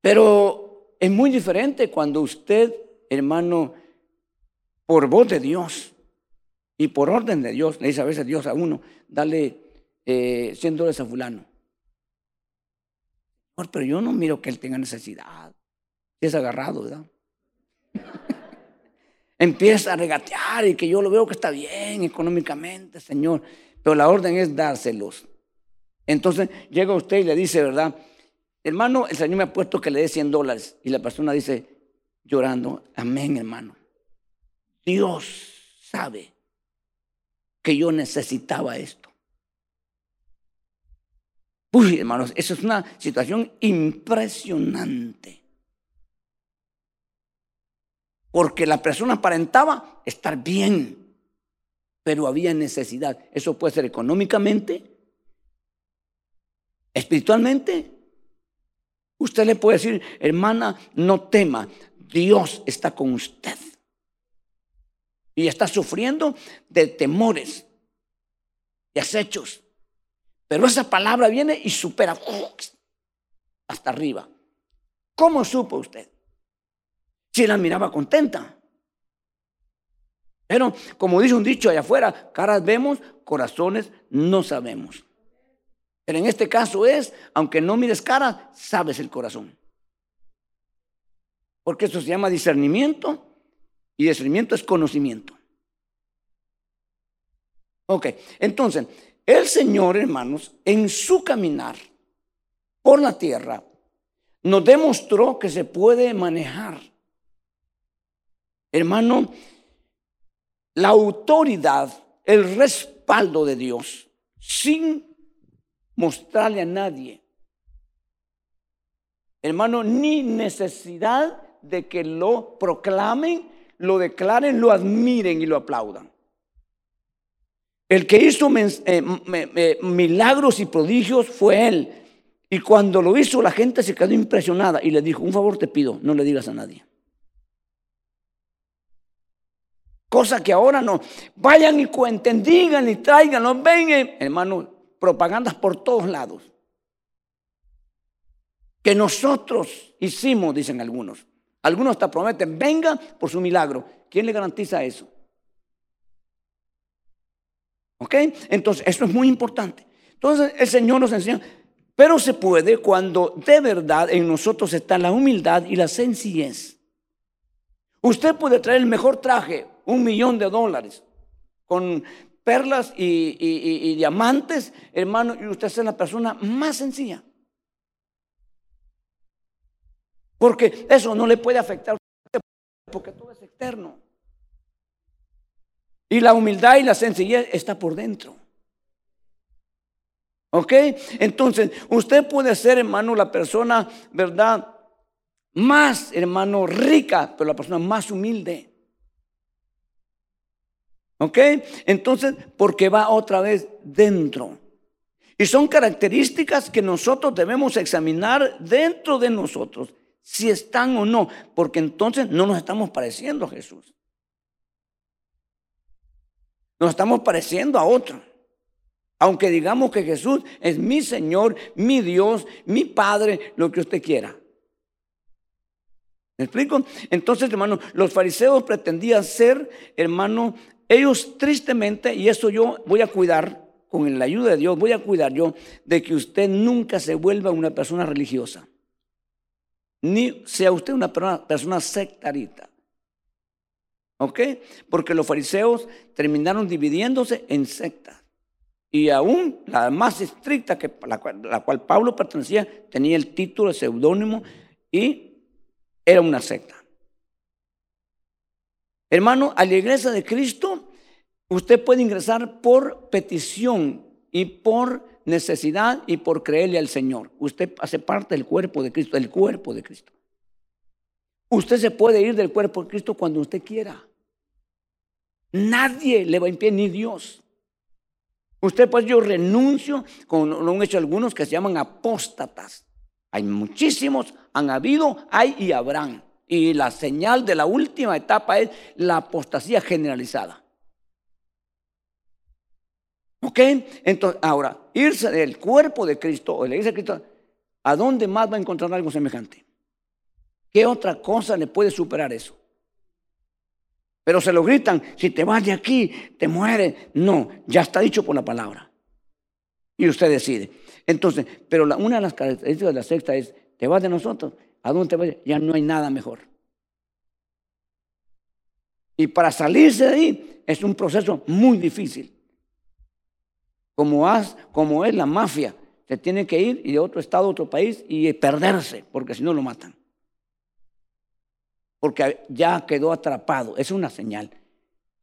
Pero es muy diferente cuando usted, hermano, por voz de Dios, y por orden de Dios, le dice a veces Dios a uno, dale eh, 100 dólares a fulano. Pero yo no miro que él tenga necesidad. Es agarrado, ¿verdad? Empieza a regatear y que yo lo veo que está bien económicamente, Señor. Pero la orden es dárselos. Entonces llega usted y le dice, ¿verdad? Hermano, el Señor me ha puesto que le dé 100 dólares. Y la persona dice, llorando, amén, hermano. Dios sabe que yo necesitaba esto. Uy, hermanos, eso es una situación impresionante. Porque la persona aparentaba estar bien, pero había necesidad. Eso puede ser económicamente, espiritualmente. Usted le puede decir, hermana, no tema, Dios está con usted y está sufriendo de temores, de acechos. Pero esa palabra viene y supera hasta arriba. ¿Cómo supo usted? Si la miraba contenta. Pero como dice un dicho allá afuera, caras vemos, corazones no sabemos. Pero en este caso es, aunque no mires cara, sabes el corazón. Porque eso se llama discernimiento y discernimiento es conocimiento. Ok, entonces, el Señor, hermanos, en su caminar por la tierra, nos demostró que se puede manejar. Hermano, la autoridad, el respaldo de Dios, sin mostrarle a nadie. Hermano, ni necesidad de que lo proclamen lo declaren, lo admiren y lo aplaudan. El que hizo eh, milagros y prodigios fue él. Y cuando lo hizo, la gente se quedó impresionada y le dijo, un favor te pido, no le digas a nadie. Cosa que ahora no. Vayan y cuenten, digan y traigan, vengan, hermano, propagandas por todos lados. Que nosotros hicimos, dicen algunos. Algunos hasta prometen, venga por su milagro. ¿Quién le garantiza eso? ¿Ok? Entonces, eso es muy importante. Entonces, el Señor nos enseña, pero se puede cuando de verdad en nosotros está la humildad y la sencillez. Usted puede traer el mejor traje, un millón de dólares, con perlas y, diamantes, hermano, y usted es la persona más sencilla. Porque eso no le puede afectar, porque todo es externo. Y la humildad y la sencillez está por dentro. ¿Ok? Entonces, usted puede ser, hermano, la persona, ¿verdad? Más, hermano, rica, pero la persona más humilde. ¿Ok? Entonces, porque va otra vez dentro. Y son características que nosotros debemos examinar dentro de nosotros, si están o no, porque entonces no nos estamos pareciendo a Jesús. Nos estamos pareciendo a otro. Aunque digamos que Jesús es mi Señor, mi Dios, mi Padre, lo que usted quiera. ¿Me explico? Entonces, hermano, los fariseos pretendían ser, hermano, ellos tristemente, y eso yo voy a cuidar, con la ayuda de Dios, voy a cuidar yo de que usted nunca se vuelva una persona religiosa. Ni sea usted una persona, sectarita. ¿Ok? Porque los fariseos terminaron dividiéndose en sectas. Y aún la más estricta, que la cual, la cual Pablo pertenecía, tenía el título, el seudónimo y era una secta. Hermano, a la iglesia de Cristo usted puede ingresar por petición y por necesidad y por creerle al Señor. Usted hace parte del cuerpo de Cristo, del cuerpo de Cristo. Usted se puede ir del cuerpo de Cristo cuando usted quiera. Nadie le va a impedir, ni Dios. Usted, pues yo renuncio, como lo han hecho algunos que se llaman apóstatas. Hay muchísimos, han habido, hay y habrán. Y la señal de la última etapa es la apostasía generalizada. ¿Ok? Entonces, ahora, irse del cuerpo de Cristo o de la iglesia de Cristo, ¿a dónde más va a encontrar algo semejante? ¿Qué otra cosa le puede superar eso? Pero se lo gritan, si te vas de aquí, te mueres. No, ya está dicho por la palabra. Y usted decide. Entonces, pero una de las características de la secta es, te vas de nosotros, ¿a dónde te vas? Ya no hay nada mejor. Y para salirse de ahí es un proceso muy difícil. Como, es la mafia, se tiene que ir y de otro estado a otro país y perderse, porque si no lo matan. Porque ya quedó atrapado, es una señal.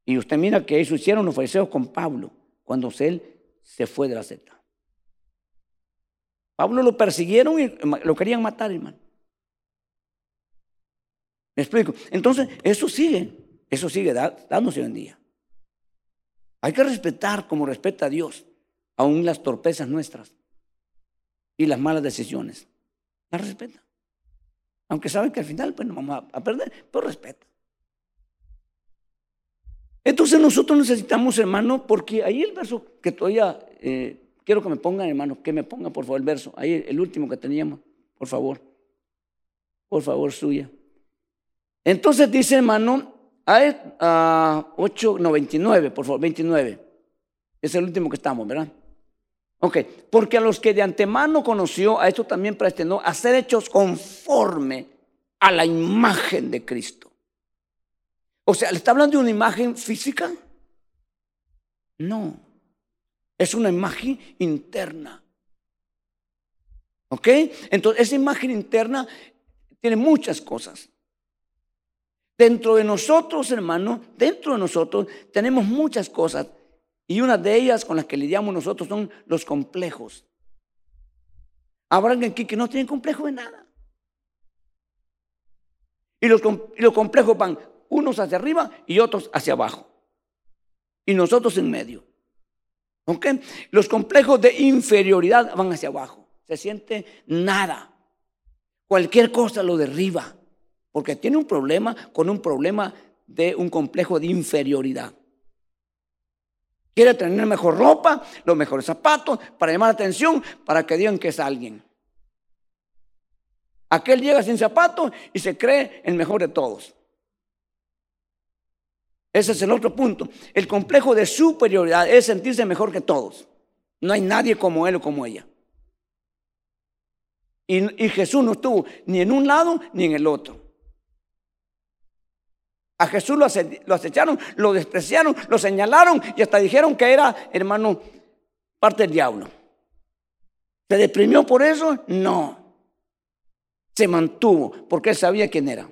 Y usted mira que eso hicieron los fariseos con Pablo, cuando él se fue de la secta. Pablo lo persiguieron y lo querían matar, hermano. ¿Me explico? Entonces, eso sigue, eso sigue dándose hoy en día. Hay que respetar como respeta a Dios, aún las torpezas nuestras y las malas decisiones. Las respeta. Aunque saben que al final pues, no vamos a perder, pero respeta. Entonces nosotros necesitamos, hermano, porque ahí el verso que todavía eh, Quiero que me pongan, hermano, que me pongan por favor el verso. Ahí el último que teníamos, por favor. Por favor, suya. Entonces dice, hermano, a 8.99, por favor, 29. Es el último que estamos, ¿verdad? Ok, porque a los que de antemano conoció, a esto también predestinó a ser hechos conforme a la imagen de Cristo. O sea, ¿le está hablando de una imagen física? No. Es una imagen interna. ¿Ok? Entonces, esa imagen interna tiene muchas cosas. Dentro de nosotros, hermano, dentro de nosotros tenemos muchas cosas. Y una de ellas con las que lidiamos nosotros son los complejos. Habrá aquí que no tienen complejo de nada. Y los, y los complejos van unos hacia arriba y otros hacia abajo. Y nosotros en medio. Los complejos de inferioridad van hacia abajo. Se siente nada. Cualquier cosa lo derriba. Porque tiene un problema con un problema de un complejo de inferioridad. Quiere tener mejor ropa, los mejores zapatos, para llamar la atención, para que digan que es alguien. Aquel llega sin zapatos y se cree el mejor de todos. Ese es el otro punto. El complejo de superioridad es sentirse mejor que todos. No hay nadie como él o como ella. Y, Jesús no estuvo ni en un lado ni en el otro. A Jesús lo, acecharon, lo despreciaron, lo señalaron y hasta dijeron que era, hermano, parte del diablo. ¿Se deprimió por eso? No. Se mantuvo porque él sabía quién era.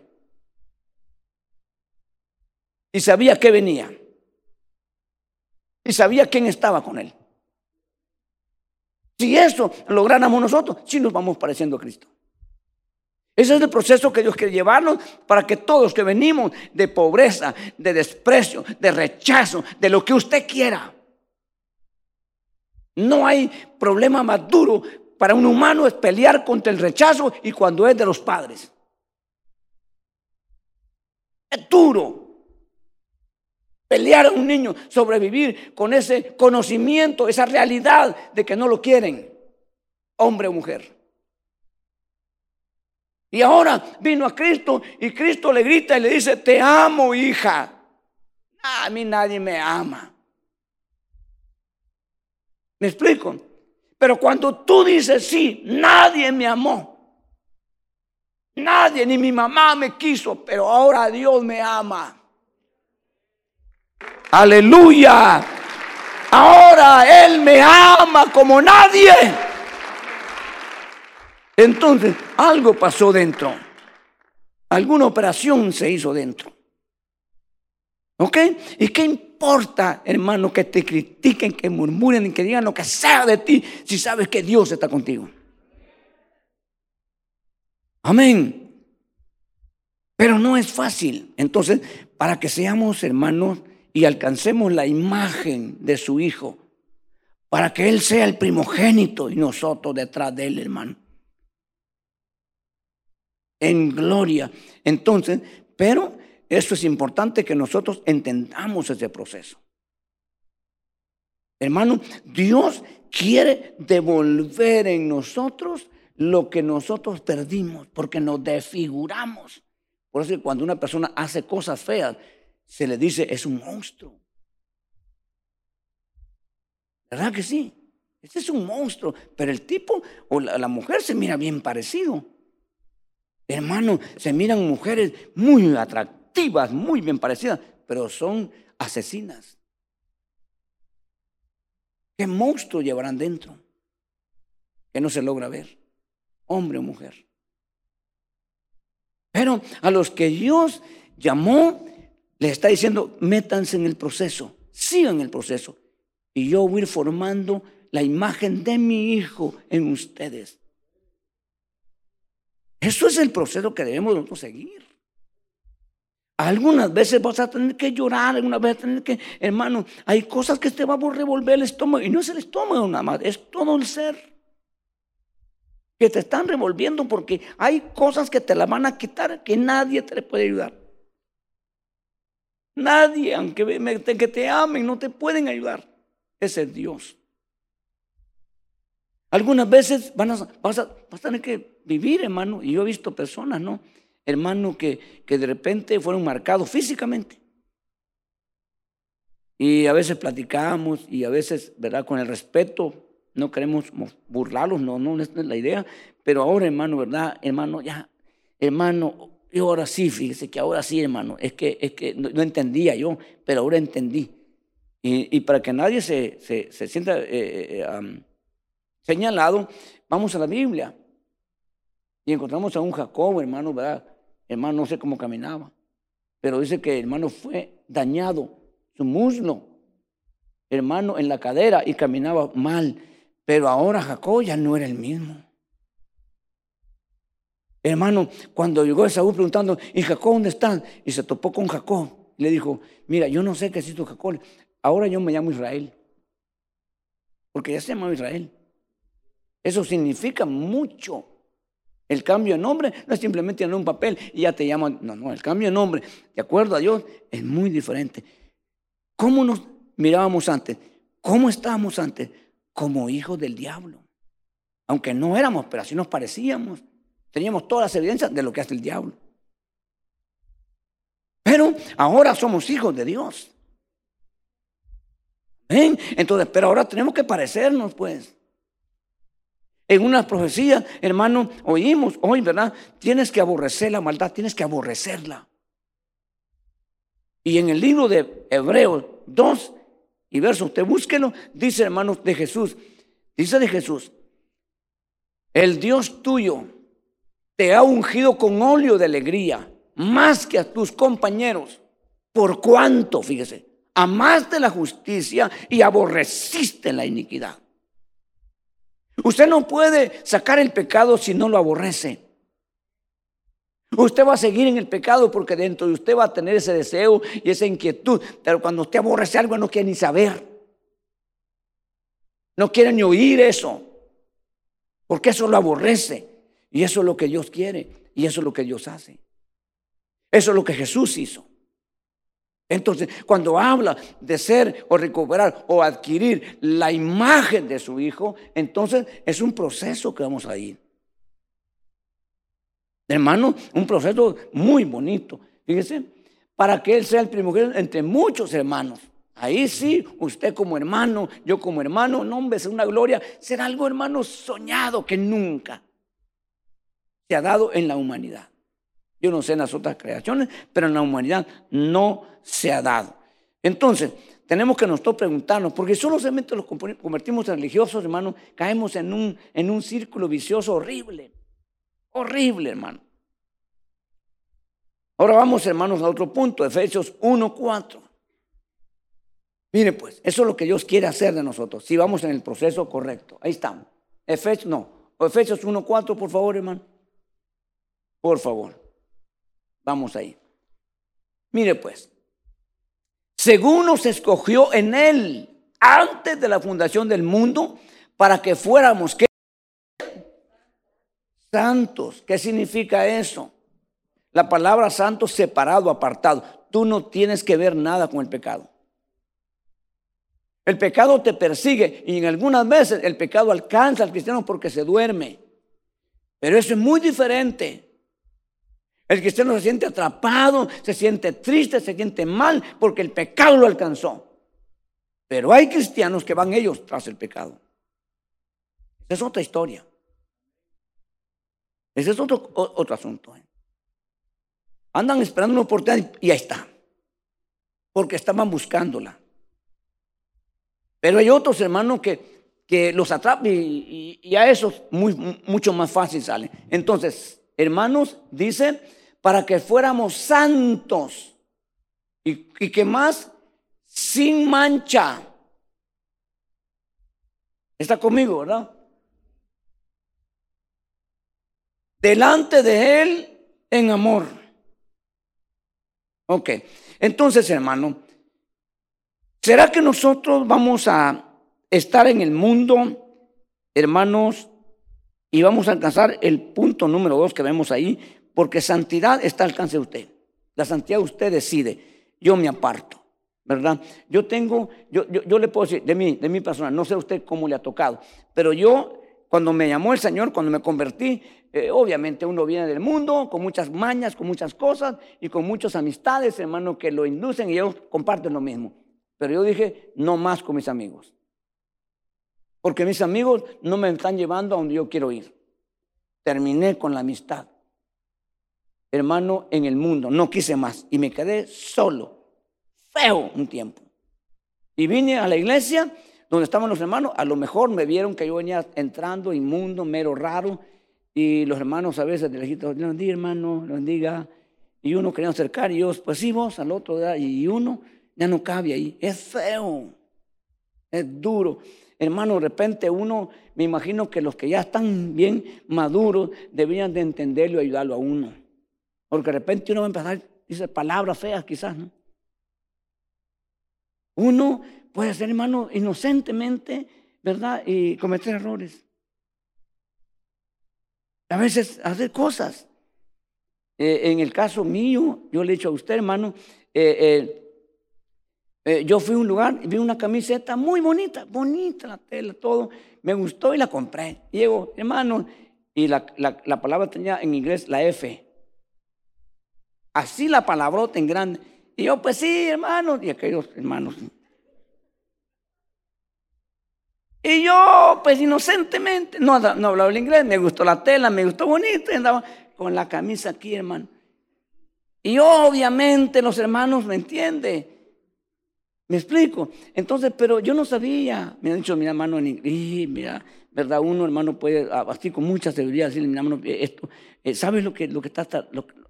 Y sabía que venía. Y sabía quién estaba con él. Si eso lográramos nosotros, sí nos vamos pareciendo a Cristo. Ese es el proceso que Dios quiere llevarnos para que todos que venimos de pobreza, de desprecio, de rechazo, de lo que usted quiera. No hay problema más duro para un humano es pelear contra el rechazo y cuando es de los padres. Es duro pelear a un niño, sobrevivir con ese conocimiento, esa realidad de que no lo quieren, hombre o mujer. Y ahora vino a Cristo y Cristo le grita y le dice, te amo hija. A mí nadie me ama. ¿Me explico? Pero cuando tú dices sí, nadie me amó. Nadie, ni mi mamá me quiso, pero ahora Dios me ama. Aleluya. Ahora Él me ama como nadie. Entonces, algo pasó dentro. Alguna operación se hizo dentro. ¿Ok? ¿Y qué importa, hermano, que te critiquen, que murmuren que digan lo que sea de ti si sabes que Dios está contigo? Amén. Pero no es fácil. Entonces, para que seamos hermanos y alcancemos la imagen de su Hijo, para que Él sea el primogénito y nosotros detrás de Él, hermano. En gloria. Entonces, pero eso es importante que nosotros entendamos ese proceso. Hermano, Dios quiere devolver en nosotros lo que nosotros perdimos, porque nos desfiguramos. Por eso cuando una persona hace cosas feas, se le dice es un monstruo. ¿Verdad que sí? Este es un monstruo, pero el tipo o la, mujer se mira bien parecido. Hermano, se miran mujeres muy atractivas, muy bien parecidas, pero son asesinas. ¿Qué monstruo llevarán dentro? Que no se logra ver, hombre o mujer. Pero a los que Dios llamó les está diciendo, métanse en el proceso, sigan el proceso. Y yo voy a ir formando la imagen de mi hijo en ustedes. Eso es el proceso que debemos nosotros seguir. Algunas veces vas a tener que llorar, algunas veces tener que, hermano, hay cosas que te van a revolver el estómago. Y no es el estómago nada más, es todo el ser. Que te están revolviendo porque hay cosas que te la van a quitar que nadie te puede ayudar. Nadie, aunque que te amen, no te pueden ayudar. Ese es Dios. Algunas veces van a, vas, a, tener que vivir, hermano. Y yo he visto personas, ¿no? Hermano, que, que de repente fueron marcados físicamente. Y a veces platicamos y a veces, ¿verdad? Con el respeto, no queremos burlarlos, no, no, es la idea. Pero ahora, hermano, ¿verdad? Hermano, ya, hermano, y ahora sí, fíjese que ahora sí, hermano, es que, es que no, entendía yo, pero ahora entendí. Y, para que nadie se, se, sienta eh, eh, señalado, vamos a la Biblia. Y encontramos a un Jacob, hermano, ¿verdad? Hermano, no sé cómo caminaba, pero dice que el hermano fue dañado, su muslo, hermano, en la cadera y caminaba mal. Pero ahora Jacob ya no era el mismo. Hermano, cuando llegó Esaú preguntando, ¿y Jacob dónde están? Y se topó con Jacob. Le dijo, mira, yo no sé qué es esto Jacob. Ahora yo me llamo Israel. Porque ya se llama Israel. Eso significa mucho. El cambio de nombre no es simplemente en un papel y ya te llaman. No, no, el cambio de nombre, de acuerdo a Dios, es muy diferente. ¿Cómo nos mirábamos antes? ¿Cómo estábamos antes? Como hijos del diablo. Aunque no éramos, pero así nos parecíamos. Teníamos todas las evidencias de lo que hace el diablo. Pero ahora somos hijos de Dios. ¿Ven? Entonces, pero ahora tenemos que parecernos, pues. En una profecía, hermano, oímos hoy, ¿verdad? Tienes que aborrecer la maldad, tienes que aborrecerla. Y en el libro de Hebreos 2 y verso, usted búsquelo, dice hermanos de Jesús, dice de Jesús, el Dios tuyo te ha ungido con óleo de alegría, más que a tus compañeros. ¿Por cuánto? Fíjese, amaste la justicia y aborreciste la iniquidad. Usted no puede sacar el pecado si no lo aborrece. Usted va a seguir en el pecado porque dentro de usted va a tener ese deseo y esa inquietud. Pero cuando usted aborrece algo no quiere ni saber. No quiere ni oír eso. Porque eso lo aborrece. Y eso es lo que Dios quiere. Y eso es lo que Dios hace. Eso es lo que Jesús hizo. Entonces, cuando habla de ser o recuperar o adquirir la imagen de su hijo, entonces es un proceso que vamos a ir. Hermano, un proceso muy bonito. Fíjese, para que él sea el primogénito entre muchos hermanos. Ahí sí, usted como hermano, yo como hermano, no hombre, es una gloria, será algo hermano soñado que nunca se ha dado en la humanidad. Yo no sé en las otras creaciones, pero en la humanidad no se ha dado. Entonces, tenemos que nosotros preguntarnos, porque solamente los convertimos en religiosos, hermano, caemos en un, en un círculo vicioso horrible. Horrible, hermano. Ahora vamos, hermanos, a otro punto, Efesios 1.4. Mire, pues, eso es lo que Dios quiere hacer de nosotros, si vamos en el proceso correcto. Ahí estamos. Efesios, no. Efesios 1.4, por favor, hermano. Por favor. Vamos ahí. Mire pues, según nos escogió en Él antes de la fundación del mundo, para que fuéramos santos. ¿Qué significa eso? La palabra santo separado, apartado. Tú no tienes que ver nada con el pecado. El pecado te persigue y en algunas veces el pecado alcanza al cristiano porque se duerme. Pero eso es muy diferente. El cristiano se siente atrapado, se siente triste, se siente mal porque el pecado lo alcanzó. Pero hay cristianos que van ellos tras el pecado. Esa es otra historia. Ese es otro, asunto. ¿eh? Andan esperando una oportunidad y ahí está. Porque estaban buscándola. Pero hay otros hermanos que, los atrapan y, a esos mucho más fácil salen. Entonces, hermanos, dice para que fuéramos santos y, que más sin mancha. Está conmigo, ¿verdad? Delante de Él en amor. Ok, entonces hermano, ¿será que nosotros vamos a estar en el mundo, hermanos, y vamos a alcanzar el punto número dos que vemos ahí? Porque santidad está al alcance de usted. La santidad usted decide. Yo me aparto, ¿verdad? Yo tengo, yo, yo, le puedo decir, de mí, de mi persona, no sé usted cómo le ha tocado, pero yo, cuando me llamó el Señor, cuando me convertí, eh, obviamente uno viene del mundo con muchas mañas, con muchas cosas y con muchas amistades, hermano, que lo inducen y ellos comparten lo mismo. Pero yo dije, no más con mis amigos. Porque mis amigos no me están llevando a donde yo quiero ir. Terminé con la amistad hermano, en el mundo. No quise más y me quedé solo, feo un tiempo. Y vine a la iglesia donde estaban los hermanos. A lo mejor me vieron que yo venía entrando inmundo, mero raro. Y los hermanos a veces de lejitos, le bendiga hermano, le bendiga. Y uno quería acercar y yo, pues sí, vos al otro. Y uno ya no cabe ahí. Es feo, es duro. Hermano, de repente uno, me imagino que los que ya están bien maduros deberían de entenderlo y ayudarlo a uno. Porque de repente uno va a empezar, dice palabras feas quizás, ¿no? Uno puede ser, hermano, inocentemente, ¿verdad? Y cometer errores. A veces hacer cosas. Eh, en el caso mío, yo le he dicho a usted, hermano, eh, eh, yo fui a un lugar y vi una camiseta muy bonita, bonita la tela, todo. Me gustó y la compré. Llego, hermano, y la, la palabra tenía en inglés la F. Así la palabrota en grande. Y yo, pues sí, hermano, y aquellos hermanos. Y yo, pues inocentemente, no, no hablaba el inglés, me gustó la tela, me gustó bonito, y andaba con la camisa aquí, hermano. Y obviamente los hermanos me entienden. ¿Me explico? Entonces, pero yo no sabía. Me han dicho, mi hermano, en inglés, mira, ¿verdad? Uno, hermano, puede, así con mucha seguridad, decirle, mi hermano, esto, eh, ¿sabes lo que, lo que está?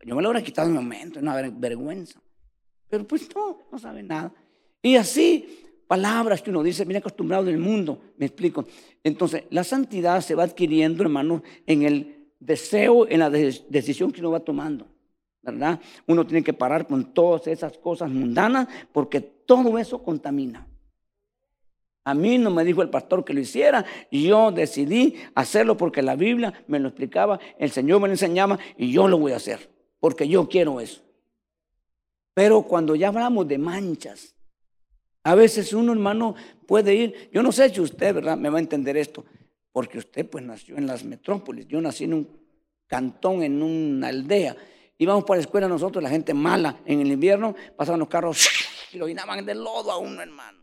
Yo me lo hubiera quitado en un momento, una vergüenza. Pero pues no, no sabe nada. Y así, palabras que uno dice, mira, acostumbrado del mundo, me explico. Entonces, la santidad se va adquiriendo, hermano, en el deseo, en la decisión que uno va tomando. ¿verdad? Uno tiene que parar con todas esas cosas mundanas porque todo eso contamina. A mí no me dijo el pastor que lo hiciera, yo decidí hacerlo porque la Biblia me lo explicaba, el Señor me lo enseñaba y yo lo voy a hacer, porque yo quiero eso. Pero cuando ya hablamos de manchas, a veces uno hermano puede ir, yo no sé si usted, ¿verdad? Me va a entender esto, porque usted pues nació en las metrópolis, yo nací en un cantón, en una aldea, Íbamos para la escuela nosotros, la gente mala, en el invierno pasaban los carros y lo llenaban de lodo a uno, hermano.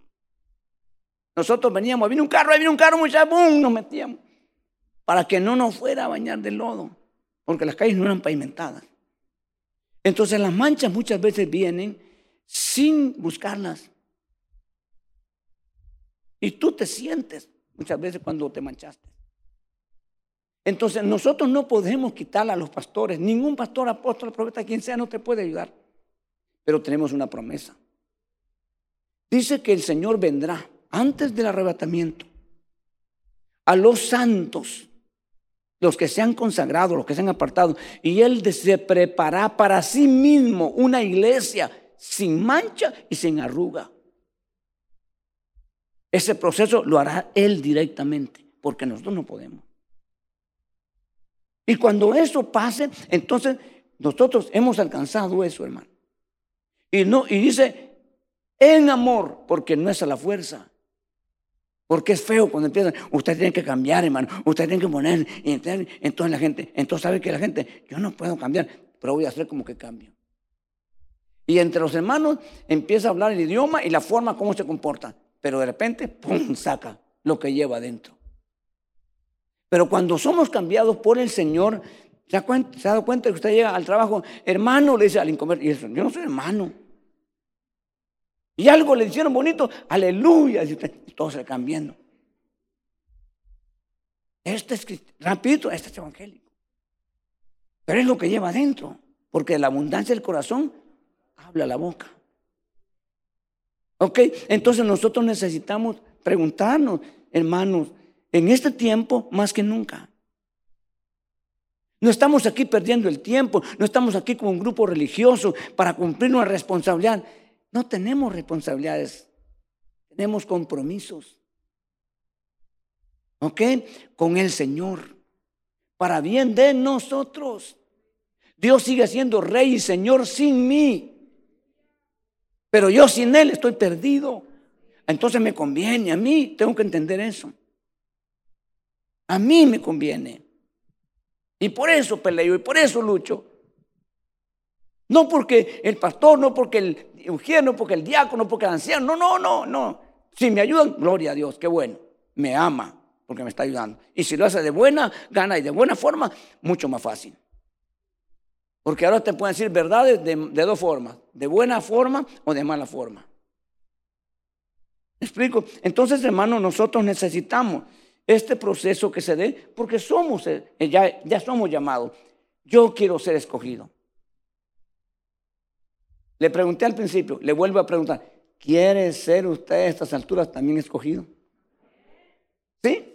Nosotros veníamos, viene un carro, viene un carro, muchachos, ¡bum! Nos metíamos para que no nos fuera a bañar de lodo, porque las calles no eran pavimentadas. Entonces las manchas muchas veces vienen sin buscarlas. Y tú te sientes muchas veces cuando te manchaste. Entonces nosotros no podemos quitarle a los pastores. Ningún pastor, apóstol, profeta, quien sea, no te puede ayudar. Pero tenemos una promesa. Dice que el Señor vendrá antes del arrebatamiento a los santos, los que se han consagrado, los que se han apartado, y Él se prepara para sí mismo una iglesia sin mancha y sin arruga. Ese proceso lo hará Él directamente, porque nosotros no podemos. Y cuando eso pase, entonces nosotros hemos alcanzado eso, hermano. Y, no, y dice, en amor, porque no es a la fuerza. Porque es feo cuando empiezan, usted tiene que cambiar, hermano, usted tiene que poner, y entonces la gente, entonces sabe que la gente, yo no puedo cambiar, pero voy a hacer como que cambio. Y entre los hermanos empieza a hablar el idioma y la forma como se comporta, pero de repente, ¡pum!, saca lo que lleva adentro. Pero cuando somos cambiados por el Señor, ¿se ha, dado cuenta que usted llega al trabajo, hermano, le dice al inconvertido, y eso, yo no soy hermano. Y algo le hicieron bonito, aleluya, y todo se cambiando. Este es, repito, este es evangélico. Pero es lo que lleva adentro, porque la abundancia del corazón habla la boca. Ok, entonces nosotros necesitamos preguntarnos, hermanos, en este tiempo más que nunca. No estamos aquí perdiendo el tiempo, no estamos aquí como un grupo religioso para cumplir una responsabilidad. No tenemos responsabilidades, tenemos compromisos. ¿Ok? Con el Señor, para bien de nosotros. Dios sigue siendo rey y Señor sin mí. Pero yo sin Él estoy perdido. Entonces me conviene a mí, tengo que entender eso. A mí me conviene. Y por eso peleo y por eso lucho. No porque el pastor, no porque el eugenio, no porque el diácono, no porque el anciano. No, no, no, no. Si me ayudan, gloria a Dios, qué bueno. Me ama porque me está ayudando. Y si lo hace de buena gana y de buena forma, mucho más fácil. Porque ahora te pueden decir verdades de, dos formas, de buena forma o de mala forma. ¿Me explico? Entonces, hermano, nosotros necesitamos este proceso que se dé, porque somos, eh, ya, ya somos llamados. Yo quiero ser escogido. Le pregunté al principio, le vuelvo a preguntar, ¿quiere ser usted a estas alturas también escogido? ¿Sí?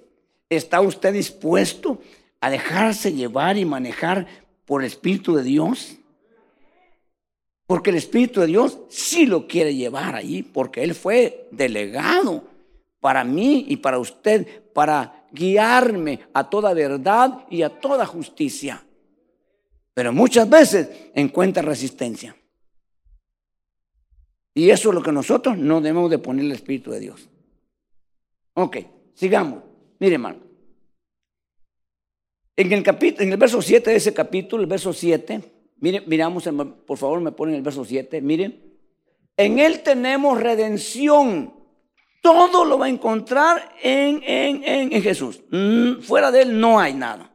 ¿Está usted dispuesto a dejarse llevar y manejar por el Espíritu de Dios? Porque el Espíritu de Dios sí lo quiere llevar allí, porque Él fue delegado para mí y para usted, para guiarme a toda verdad y a toda justicia. Pero muchas veces encuentra resistencia. Y eso es lo que nosotros no debemos de poner el Espíritu de Dios. Ok, sigamos. Mire, hermano. En el, capítulo, en el verso 7 de ese capítulo, el verso 7, mire, miramos, por favor, me ponen el verso 7, miren. En él tenemos redención. Todo lo va a encontrar en, en, en Jesús. Mm, fuera de él no hay nada.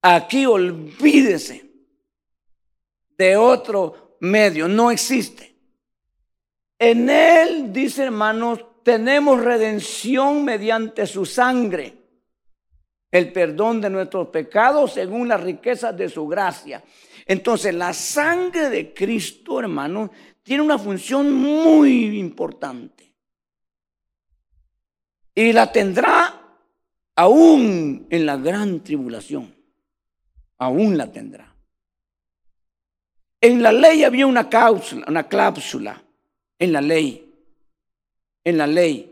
Aquí olvídese de otro medio, no existe. En Él, dice hermanos, tenemos redención mediante su sangre, el perdón de nuestros pecados según las riquezas de su gracia. Entonces, la sangre de Cristo, hermanos, tiene una función muy importante. Y la tendrá aún en la gran tribulación aún la tendrá. En la ley había una cláusula, una cláusula en la ley, en la ley.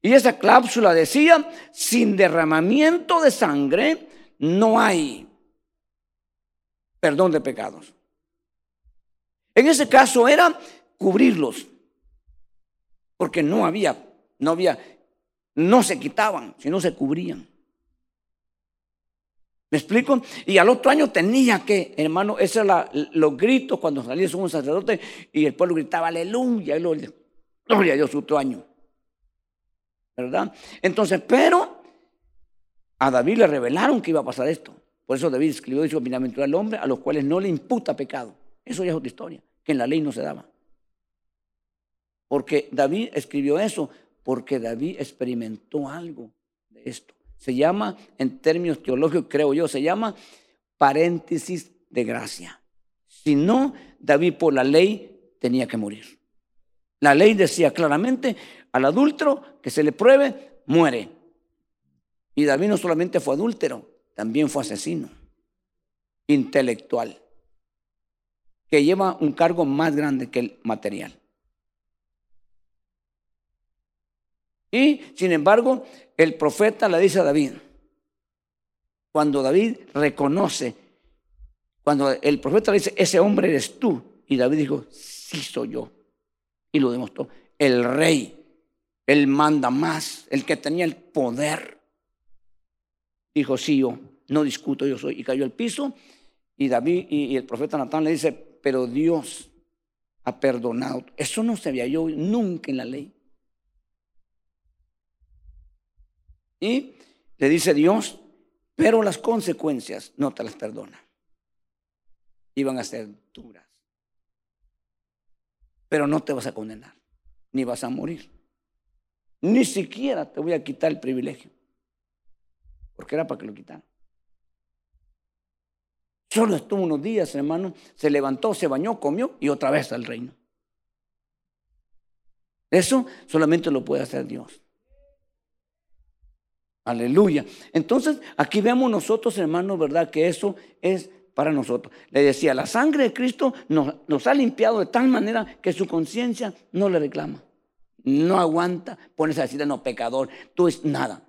Y esa cláusula decía, sin derramamiento de sangre no hay perdón de pecados. En ese caso era cubrirlos, porque no había, no había, no se quitaban, sino se cubrían. ¿Me explico? Y al otro año tenía que, hermano, esos eran los gritos cuando salía un sacerdote y el pueblo gritaba aleluya, gloria, a Dios, otro año. ¿Verdad? Entonces, pero a David le revelaron que iba a pasar esto. Por eso David escribió, dicho, bienaventurado al hombre a los cuales no le imputa pecado. Eso ya es otra historia, que en la ley no se daba. Porque David escribió eso, porque David experimentó algo de esto. Se llama, en términos teológicos, creo yo, se llama paréntesis de gracia. Si no, David por la ley tenía que morir. La ley decía claramente, al adúltero que se le pruebe, muere. Y David no solamente fue adúltero, también fue asesino, intelectual, que lleva un cargo más grande que el material. Y, sin embargo, el profeta le dice a David, cuando David reconoce, cuando el profeta le dice, ese hombre eres tú, y David dijo, sí soy yo, y lo demostró, el rey, el manda más, el que tenía el poder, dijo, sí yo, no discuto, yo soy, y cayó al piso, y David y, el profeta Natán le dice, pero Dios ha perdonado, eso no se había yo nunca en la ley. Y le dice Dios, pero las consecuencias no te las perdona. Iban a ser duras. Pero no te vas a condenar, ni vas a morir. Ni siquiera te voy a quitar el privilegio. Porque era para que lo quitaran. Solo estuvo unos días, hermano, se levantó, se bañó, comió y otra vez al reino. Eso solamente lo puede hacer Dios. Aleluya. Entonces, aquí vemos nosotros, hermanos, ¿verdad? Que eso es para nosotros. Le decía, la sangre de Cristo nos, ha limpiado de tal manera que su conciencia no le reclama. No aguanta, pones a decir, no, pecador, tú es nada.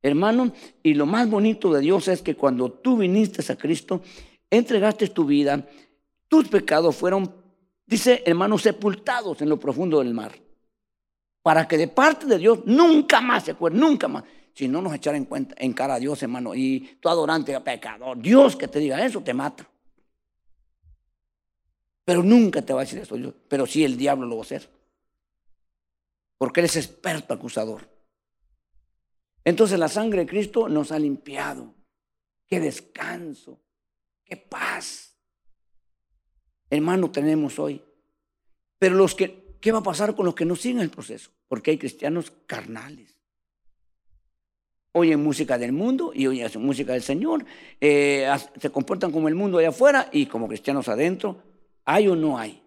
Hermano, y lo más bonito de Dios es que cuando tú viniste a Cristo, entregaste tu vida, tus pecados fueron, dice hermano, sepultados en lo profundo del mar. Para que de parte de Dios nunca más se acuerde, nunca más si no nos echara en, cuenta, en cara a Dios, hermano, y tu adorante pecador, Dios que te diga eso te mata. Pero nunca te va a decir eso, yo, pero sí el diablo lo va a hacer. Porque él es experto acusador. Entonces la sangre de Cristo nos ha limpiado. Qué descanso, qué paz. Hermano, tenemos hoy. Pero los que, ¿qué va a pasar con los que no siguen el proceso? Porque hay cristianos carnales oyen música del mundo y oyen música del Señor, eh, se comportan como el mundo allá afuera y como cristianos adentro. ¿Hay o no hay?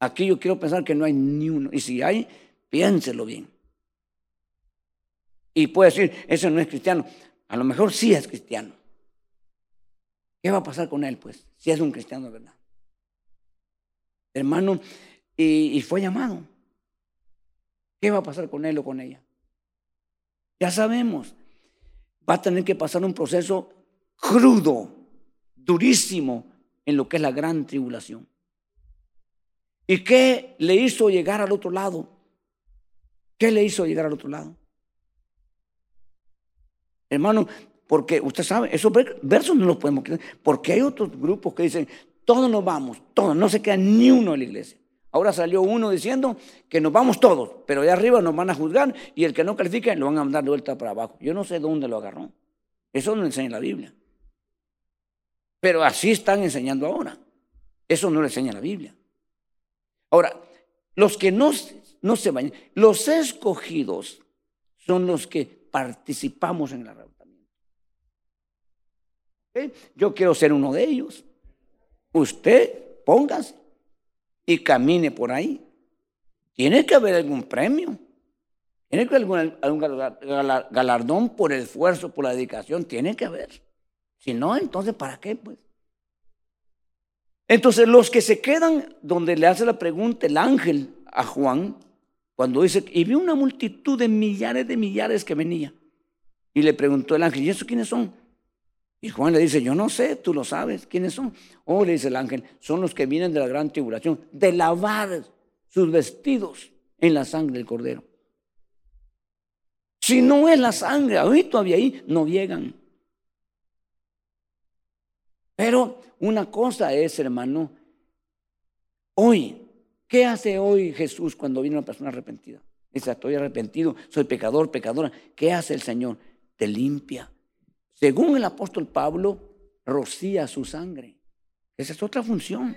Aquí yo quiero pensar que no hay ni uno. Y si hay, piénselo bien. Y puede decir, ese no es cristiano. A lo mejor sí es cristiano. ¿Qué va a pasar con él, pues? Si es un cristiano verdad. Hermano, y fue llamado. ¿Qué va a pasar con él o con ella? Ya sabemos, va a tener que pasar un proceso crudo, durísimo, en lo que es la gran tribulación. ¿Y qué le hizo llegar al otro lado? ¿Qué le hizo llegar al otro lado? Hermano, porque usted sabe, esos versos no los podemos creer, porque hay otros grupos que dicen, todos nos vamos, todos, no se queda ni uno en la iglesia. Ahora salió uno diciendo que nos vamos todos, pero allá arriba nos van a juzgar y el que no califique lo van a mandar de vuelta para abajo. Yo no sé dónde lo agarró. Eso no enseña la Biblia. Pero así están enseñando ahora. Eso no le enseña la Biblia. Ahora, los que no, no se bañan, los escogidos son los que participamos en el arrebatamiento. Yo quiero ser uno de ellos. Usted póngase y camine por ahí. Tiene que haber algún premio. Tiene que haber algún, galardón por el esfuerzo, por la dedicación. Tiene que haber. Si no, entonces, ¿para qué? Pues. Entonces, los que se quedan donde le hace la pregunta el ángel a Juan, cuando dice, y vi una multitud de millares de millares que venía. Y le preguntó el ángel, ¿y eso quiénes son? Y Juan le dice, yo no sé, tú lo sabes, ¿quiénes son? Oh, le dice el ángel, son los que vienen de la gran tribulación, de lavar sus vestidos en la sangre del cordero. Si no es la sangre, hoy todavía ahí no llegan. Pero una cosa es, hermano, hoy, ¿qué hace hoy Jesús cuando viene una persona arrepentida? Dice, estoy arrepentido, soy pecador, pecadora. ¿Qué hace el Señor? Te limpia, según el apóstol Pablo, rocía su sangre. Esa es otra función.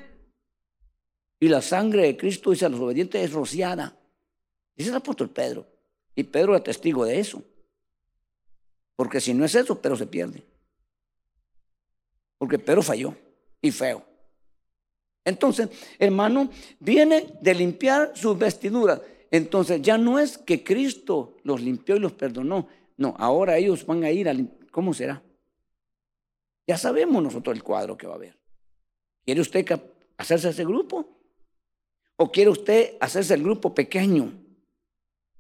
Y la sangre de Cristo, dice a los obedientes, es rociada. Dice el apóstol Pedro. Y Pedro es testigo de eso. Porque si no es eso, Pedro se pierde. Porque Pedro falló y feo. Entonces, hermano, viene de limpiar sus vestiduras. Entonces, ya no es que Cristo los limpió y los perdonó. No, ahora ellos van a ir a limpiar ¿Cómo será? Ya sabemos nosotros el cuadro que va a haber. ¿Quiere usted hacerse ese grupo? ¿O quiere usted hacerse el grupo pequeño?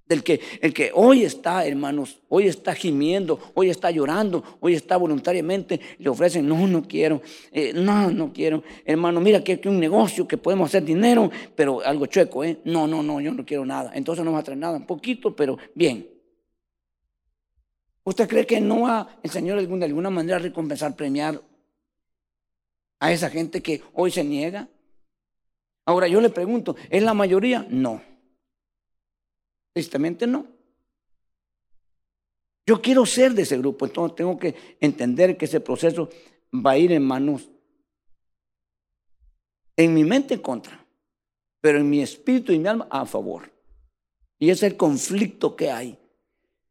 Del que el que hoy está, hermanos, hoy está gimiendo, hoy está llorando, hoy está voluntariamente, le ofrecen, no, no quiero, eh, no, no quiero. Hermano, mira que hay un negocio que podemos hacer dinero, pero algo chueco, ¿eh? No, no, no, yo no quiero nada. Entonces no va a traer nada, un poquito, pero bien. ¿Usted cree que no va el Señor de alguna manera recompensar, premiar a esa gente que hoy se niega? Ahora yo le pregunto, ¿es la mayoría? No. Tristemente no. Yo quiero ser de ese grupo, entonces tengo que entender que ese proceso va a ir en manos, en mi mente en contra, pero en mi espíritu y mi alma a favor. Y es el conflicto que hay.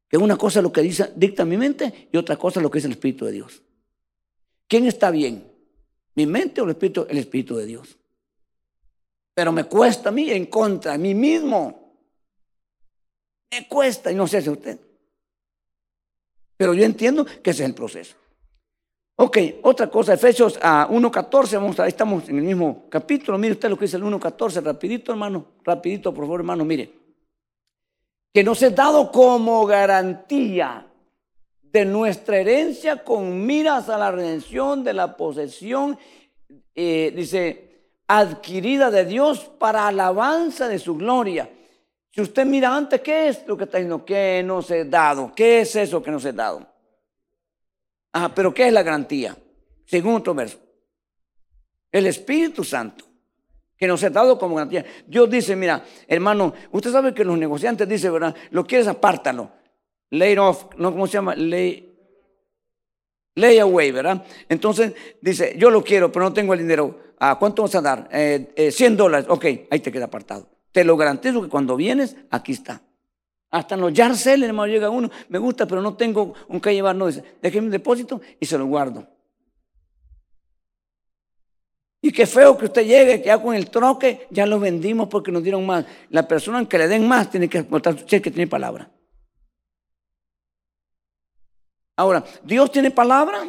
Que una cosa es lo que dice, dicta mi mente y otra cosa es lo que dice el Espíritu de Dios. ¿Quién está bien? ¿Mi mente o el Espíritu? El Espíritu de Dios. Pero me cuesta a mí en contra, a mí mismo. Me cuesta, y no sé si usted. Pero yo entiendo que ese es el proceso. Ok, otra cosa, Efesios a 1.14, vamos a, ahí estamos en el mismo capítulo. Mire usted lo que dice el 1.14, rapidito hermano, rapidito por favor hermano, mire que nos es dado como garantía de nuestra herencia con miras a la redención de la posesión, eh, dice, adquirida de Dios para alabanza de su gloria. Si usted mira antes, ¿qué es lo que está diciendo? Que nos es dado. ¿Qué es eso que nos es dado? Ah, pero ¿qué es la garantía? Según otro verso. El Espíritu Santo que nos ha dado como garantía. Dios dice, mira, hermano, usted sabe que los negociantes dicen, ¿verdad? Lo quieres, apártalo. Lay off, ¿no? ¿Cómo se llama? Lay, away, ¿verdad? Entonces dice, yo lo quiero, pero no tengo el dinero. ¿A cuánto vas a dar? Eh, 100 eh, dólares. Ok, ahí te queda apartado. Te lo garantizo que cuando vienes, aquí está. Hasta en los Yarcel, hermano, llega uno, me gusta, pero no tengo un que llevar. No, dice, déjeme un depósito y se lo guardo. Y qué feo que usted llegue, que ya con el troque ya lo vendimos porque nos dieron más. La persona que le den más tiene que mostrar su cheque, tiene palabra. Ahora, ¿Dios tiene palabra?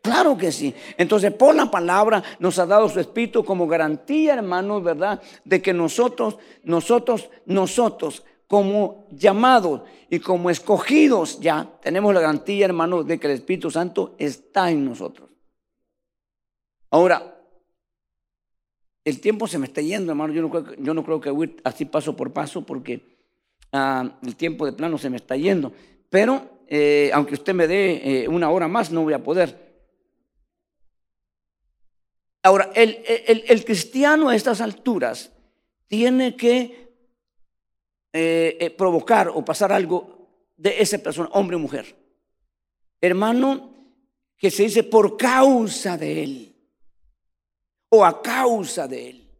Claro que sí. Entonces, por la palabra nos ha dado su espíritu como garantía, hermanos, ¿verdad? De que nosotros, nosotros, nosotros, como llamados y como escogidos ya, tenemos la garantía, hermano, de que el Espíritu Santo está en nosotros. Ahora, el tiempo se me está yendo, hermano. Yo no creo, yo no creo que voy así paso por paso porque ah, el tiempo de plano se me está yendo. Pero eh, aunque usted me dé eh, una hora más, no voy a poder. Ahora, el, cristiano a estas alturas tiene que eh, provocar o pasar algo de esa persona, hombre o mujer. Hermano, que se dice por causa de él o a causa de él.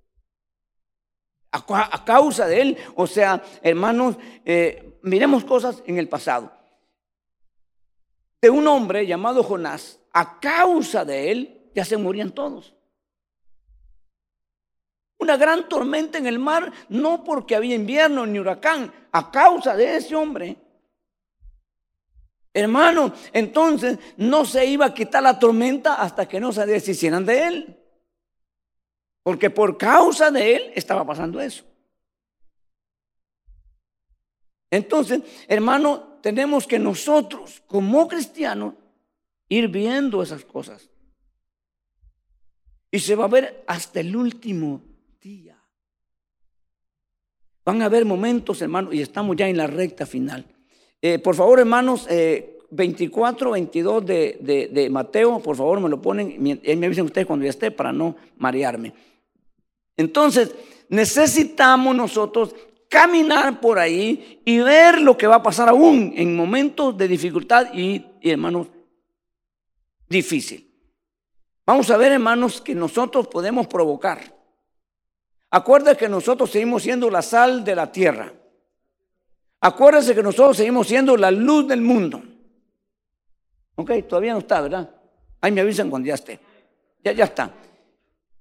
A, causa de él, o sea, hermanos, miremos cosas en el pasado de un hombre llamado Jonás, a causa de él, ya se morían todos. Una gran tormenta en el mar, no porque había invierno ni huracán, a causa de ese hombre. Hermano, entonces no se iba a quitar la tormenta hasta que no se deshicieran de él. Porque por causa de él estaba pasando eso. Entonces, hermano, tenemos que nosotros, como cristianos, ir viendo esas cosas. Y se va a ver hasta el último día. Van a haber momentos, hermanos, y estamos ya en la recta final. Eh, por favor, hermanos, 24, eh, 22 de, de, Mateo, por favor, me lo ponen, y me avisen ustedes cuando ya esté para no marearme. Entonces, necesitamos nosotros caminar por ahí y ver lo que va a pasar aún en momentos de dificultad y, hermanos, difícil. Vamos a ver, hermanos, que nosotros podemos provocar. Acuérdense que nosotros seguimos siendo la sal de la tierra. Acuérdense que nosotros seguimos siendo la luz del mundo. Ok, todavía no está, ¿verdad? Ahí me avisan cuando ya esté. Ya, ya está.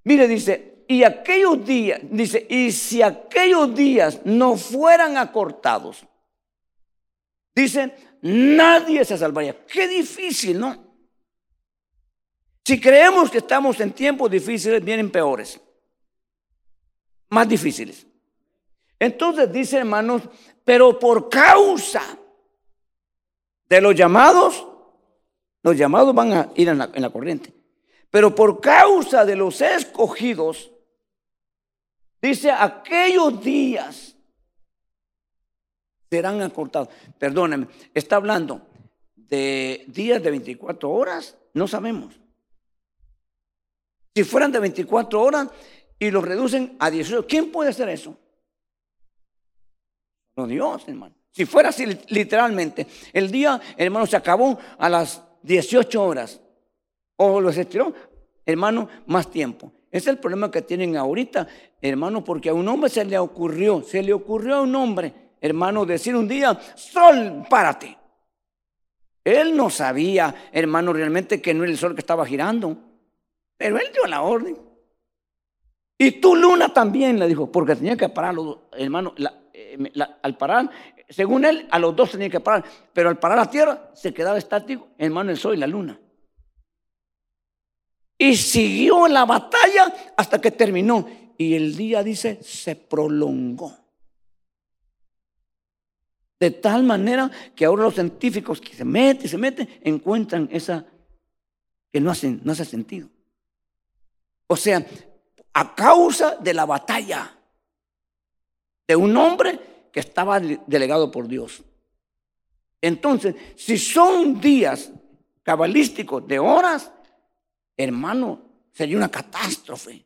Mire, dice, y aquellos días, dice, y si aquellos días no fueran acortados, dice, nadie se salvaría. Qué difícil, ¿no? Si creemos que estamos en tiempos difíciles, vienen peores, más difíciles. Entonces dice, hermanos, pero por causa de los llamados, los llamados van a ir en la, en la corriente, pero por causa de los escogidos, Dice, aquellos días serán acortados. Perdónenme, está hablando de días de 24 horas, no sabemos. Si fueran de 24 horas y los reducen a 18, ¿quién puede hacer eso? No Dios, hermano. Si fuera así literalmente, el día, hermano, se acabó a las 18 horas o los estiró, hermano, más tiempo. Es el problema que tienen ahorita, hermano, porque a un hombre se le ocurrió, se le ocurrió a un hombre, hermano, decir un día, sol, párate. Él no sabía, hermano, realmente que no era el sol que estaba girando, pero él dio la orden. Y tú, luna, también, le dijo, porque tenía que parar, hermano, eh, al parar, según él, a los dos tenía que parar, pero al parar la tierra se quedaba estático, hermano, el sol y la luna. Y siguió la batalla hasta que terminó. Y el día, dice, se prolongó. De tal manera que ahora los científicos que se meten, se meten, encuentran esa que no, no hace sentido. O sea, a causa de la batalla de un hombre que estaba delegado por Dios. Entonces, si son días cabalísticos de horas, hermano, sería una catástrofe.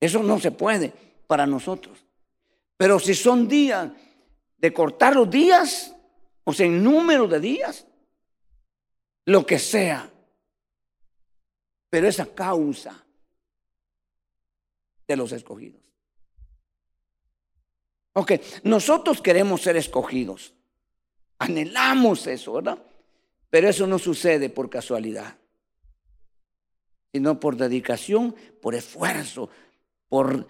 Eso no se puede para nosotros. Pero si son días de cortar los días, o sea, en número de días, lo que sea. Pero esa causa de los escogidos. Ok, nosotros queremos ser escogidos. Anhelamos eso, ¿verdad? Pero eso no sucede por casualidad, sino por dedicación, por esfuerzo, por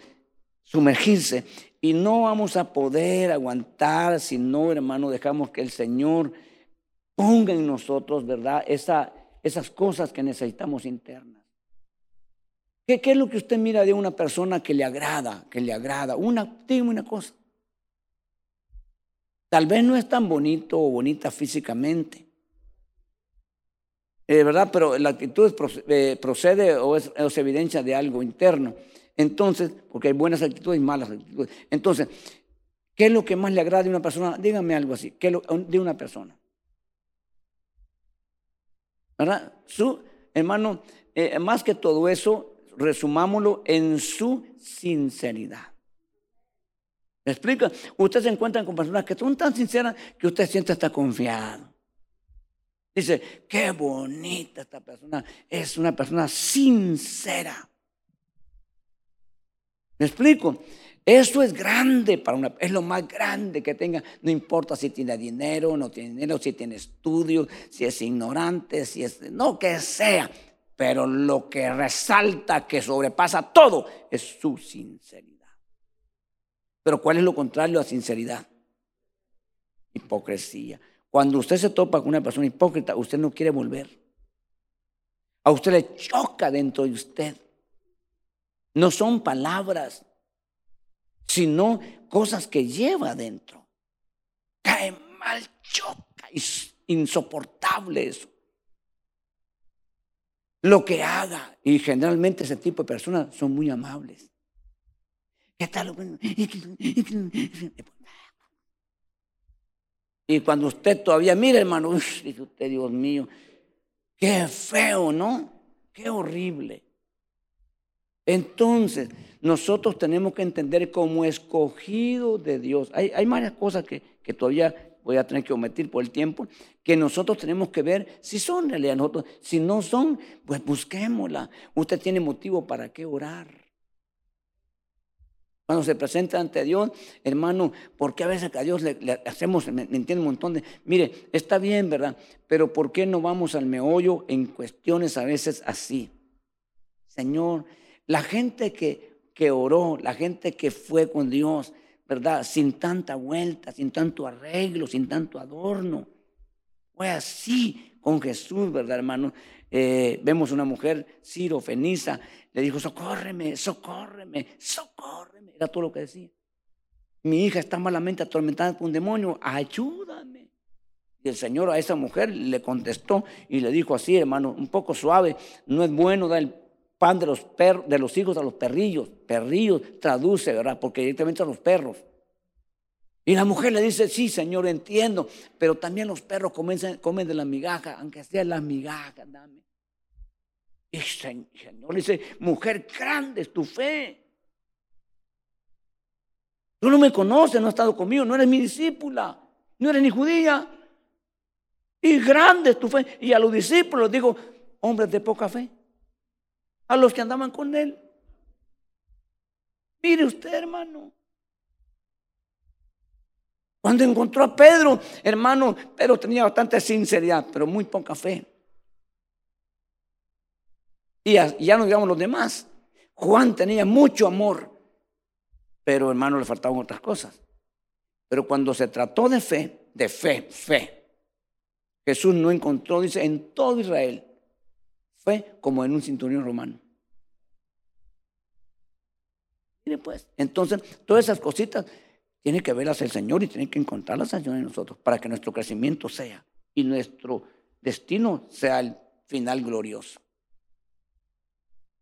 sumergirse. Y no vamos a poder aguantar si no, hermano, dejamos que el Señor ponga en nosotros, ¿verdad? Esa, esas cosas que necesitamos internas. ¿Qué, ¿Qué, es lo que usted mira de una persona que le agrada, que le agrada? Una, dígame una cosa. Tal vez no es tan bonito o bonita físicamente, eh, ¿verdad? Pero la actitud eh, procede o es, evidencia de algo interno. Entonces, porque hay buenas actitudes y malas actitudes. Entonces, ¿qué es lo que más le agrada a una persona? Dígame algo así, ¿qué es lo, de una persona? ¿Verdad? Su, hermano, eh, más que todo eso, resumámoslo en su sinceridad. ¿Me explica? Usted se encuentra con personas que son tan sinceras que usted siente hasta confiado. Dice, qué bonita esta persona. Es una persona sincera. ¿Me explico? Eso es grande para una, es lo más grande que tenga. No importa si tiene dinero, no tiene dinero, si tiene estudios, si es ignorante, si es, no que sea. Pero lo que resalta, que sobrepasa todo, es su sinceridad. Pero ¿cuál es lo contrario a sinceridad? Hipocresía. Cuando usted se topa con una persona hipócrita, usted no quiere volver. A usted le choca dentro de usted. No son palabras, sino cosas que lleva adentro. Cae mal, choca, es insoportable eso. Lo que haga, y generalmente ese tipo de personas son muy amables. ¿Qué tal? Y cuando usted todavía, mire hermano, dice usted, Dios mío, qué feo, ¿no? Qué horrible. Entonces, nosotros tenemos que entender como escogido de Dios. Hay, hay varias cosas que, que, todavía voy a tener que omitir por el tiempo, que nosotros tenemos que ver si son realidad nosotros. Si no son, pues busquémosla. Usted tiene motivo para qué orar. Cuando se presenta ante Dios, hermano, porque a veces a Dios le, hacemos, entiende un montón de, mire, está bien, ¿verdad? Pero ¿por qué no vamos al meollo en cuestiones a veces así? Señor, la gente que, que oró, la gente que fue con Dios, ¿verdad? Sin tanta vuelta, sin tanto arreglo, sin tanto adorno. Fue así con Jesús, ¿verdad, hermano? Eh, vemos una mujer, Ciro, Feniza, le dijo, socórreme, socórreme, socórreme. Era todo lo que decía. Mi hija está malamente atormentada por un demonio, ayúdame. Y el Señor a esa mujer le contestó y le dijo así, hermano, un poco suave, no es bueno dar el pan de los, perros, de los hijos a los perrillos. Perrillos traduce, ¿verdad? Porque directamente a los perros. Y la mujer le dice, sí, Señor, entiendo, pero también los perros comen, comen de la migaja, aunque sea la migaja, dame. Y el Señor le dice, mujer, grande es tu fe. Tú no me conoces, no has estado conmigo, no eres mi discípula, no eres ni judía. Y grande es tu fe. Y a los discípulos digo, hombres de poca fe. A los que andaban con él. Mire usted, hermano. Cuando encontró a Pedro, hermano, Pedro tenía bastante sinceridad, pero muy poca fe. Y ya, no digamos los demás. Juan tenía mucho amor, pero hermano le faltaban otras cosas. Pero cuando se trató de fe, de fe, fe, Jesús no encontró, dice, en todo Israel, fue como en un cinturón romano. Mire pues, entonces todas esas cositas tiene que verlas el Señor y tiene que encontrarlas el Señor en nosotros para que nuestro crecimiento sea y nuestro destino sea el final glorioso.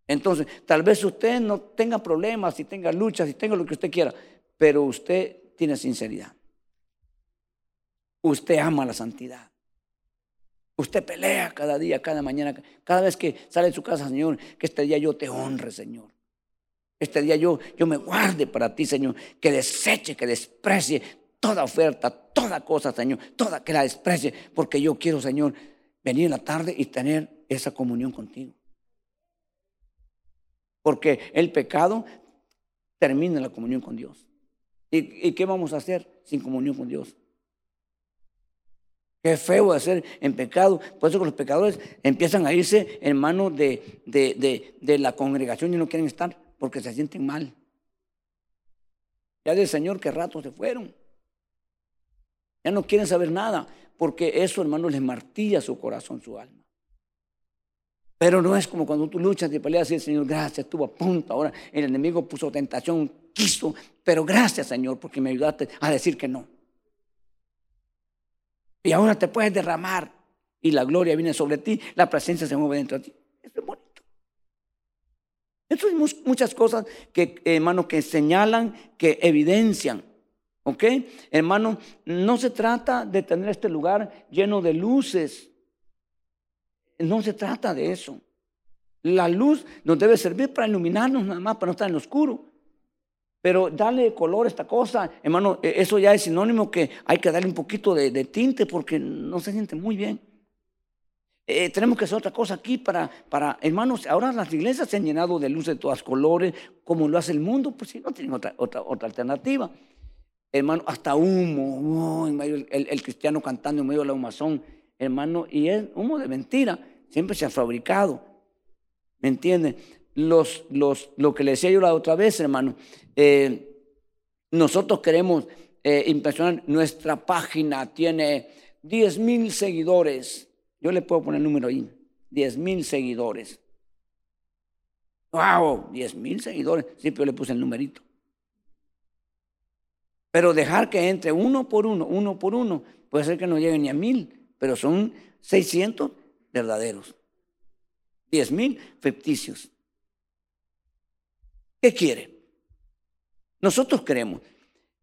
Entonces, tal vez usted no tenga problemas, si tenga luchas, si tenga lo que usted quiera, pero usted tiene sinceridad. Usted ama la santidad. Usted pelea cada día, cada mañana, cada vez que sale de su casa, Señor, que este día yo te honre, Señor. Este día yo, yo me guarde para ti, Señor, que deseche, que desprecie toda oferta, toda cosa, Señor, toda que la desprecie, porque yo quiero, Señor, venir en la tarde y tener esa comunión contigo. Porque el pecado termina la comunión con Dios. ¿Y, qué vamos a hacer sin comunión con Dios? Qué feo hacer en pecado. Por eso los pecadores empiezan a irse en manos de, de, la congregación y no quieren estar porque se sienten mal. Ya del Señor que rato se fueron. Ya no quieren saber nada porque eso, hermano, les martilla su corazón, su alma. Pero no es como cuando tú luchas y peleas y el Señor, gracias, estuvo a punto. Ahora el enemigo puso tentación, quiso, pero gracias, Señor, porque me ayudaste a decir que no. Y ahora te puedes derramar y la gloria viene sobre ti, la presencia se mueve dentro de ti. Eso es muchas cosas que, hermano, que señalan, que evidencian. ¿Ok? Hermano, no se trata de tener este lugar lleno de luces. No se trata de eso. La luz nos debe servir para iluminarnos nada más, para no estar en lo oscuro. Pero darle color a esta cosa, hermano, e, eso ya es sinónimo que hay que darle un poquito de, tinte porque no se siente muy bien. Eh, tenemos que hacer otra cosa aquí para, para, hermanos, ahora las iglesias se han llenado de luces de todas colores, como lo hace el mundo, pues si no tienen otra, otra, otra alternativa. Hermano, hasta humo, el, cristiano cantando en medio de la humazón, hermano, y es humo de mentira, siempre se ha fabricado. ¿Me entienden? Los, los, lo que le decía yo la otra vez, hermano, eh, nosotros queremos eh, impresionar, nuestra página tiene 10 mil seguidores. Yo le puedo poner el número ahí, 10 mil seguidores. ¡Wow! 10 mil seguidores. Pero yo le puse el numerito. Pero dejar que entre uno por uno, uno por uno, puede ser que no llegue ni a mil, pero son 600 verdaderos. 10 mil ficticios. ¿Qué quiere? Nosotros creemos.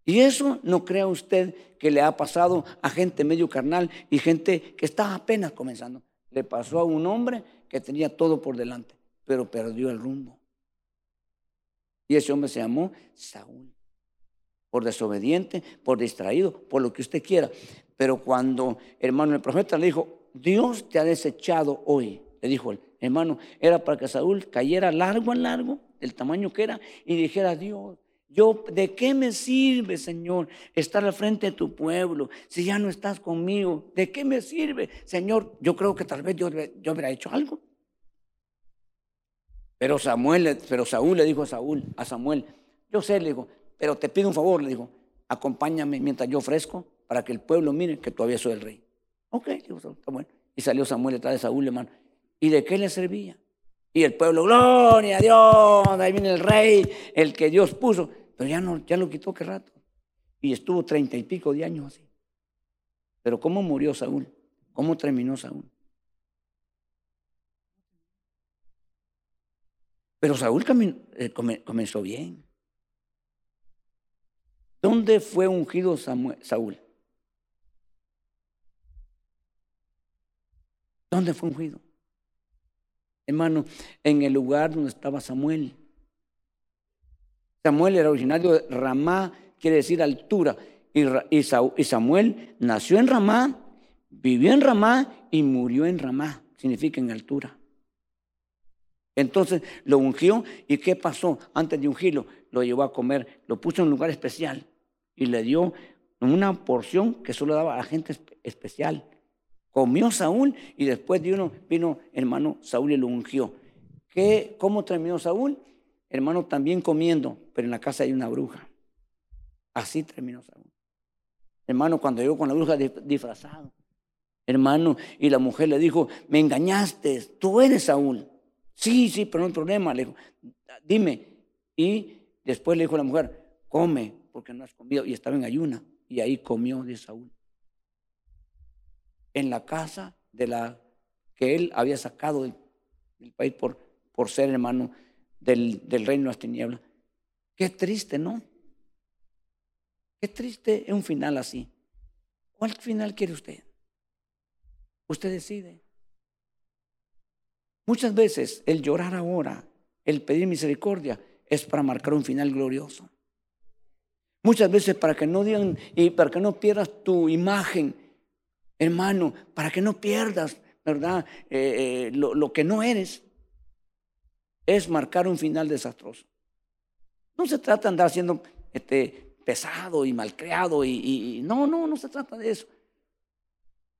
Y eso no crea usted que le ha pasado a gente medio carnal y gente que está apenas comenzando. Le pasó a un hombre que tenía todo por delante, pero perdió el rumbo. Y ese hombre se llamó Saúl. Por desobediente, por distraído, por lo que usted quiera. Pero cuando, hermano, el profeta le dijo, Dios te ha desechado hoy, le dijo él, hermano, era para que Saúl cayera largo en largo, del tamaño que era, y dijera, Dios, yo, ¿de qué me sirve, Señor, estar al frente de tu pueblo si ya no estás conmigo? ¿De qué me sirve, Señor? Yo creo que tal vez yo, yo hubiera hecho algo. Pero Samuel, pero Saúl le dijo a Saúl, a Samuel, yo sé, le dijo, pero te pido un favor, le dijo, acompáñame mientras yo ofrezco para que el pueblo mire que todavía soy el rey. Ok, dijo Samuel. Y salió Samuel detrás de Saúl, hermano. ¿Y de qué le servía? Y el pueblo, gloria a Dios, ahí viene el rey, el que Dios puso. Pero ya, no, ya lo quitó qué rato. Y estuvo treinta y pico de años así. Pero ¿cómo murió Saúl? ¿Cómo terminó Saúl? Pero Saúl eh, comenzó bien. ¿Dónde fue ungido Saúl? ¿Dónde fue ungido? Hermano, en el lugar donde estaba Samuel. Samuel era originario de Ramá, quiere decir altura. Y, Samuel nació en Ramá, vivió en Ramá y murió en Ramá, significa en altura. Entonces lo ungió y ¿qué pasó? Antes de ungirlo, lo llevó a comer, lo puso en un lugar especial y le dio una porción que solo daba a gente especial. Comió Saúl y después de uno vino hermano Saúl y lo ungió. ¿Qué, ¿Cómo terminó Saúl? Hermano, también comiendo, pero en la casa hay una bruja. Así terminó Saúl. Hermano, cuando llegó con la bruja disfrazado, hermano, y la mujer le dijo, me engañaste, tú eres Saúl. Sí, sí, pero no hay problema. Le dijo, dime. Y después le dijo a la mujer, come, porque no has comido. Y estaba en ayuna. Y ahí comió de Saúl. En la casa de la que él había sacado del, del país por, por ser hermano del, reino de las tinieblas. Qué triste, ¿no? Qué triste es un final así. ¿Cuál final quiere usted? Usted decide. Muchas veces el llorar ahora, el pedir misericordia, es para marcar un final glorioso. Muchas veces para que no digan y para que no pierdas tu imagen, hermano, para que no pierdas, ¿verdad? Eh, eh, lo que no eres es marcar un final desastroso. No se trata de andar siendo este, pesado y malcriado y, y no, no, no se trata de eso.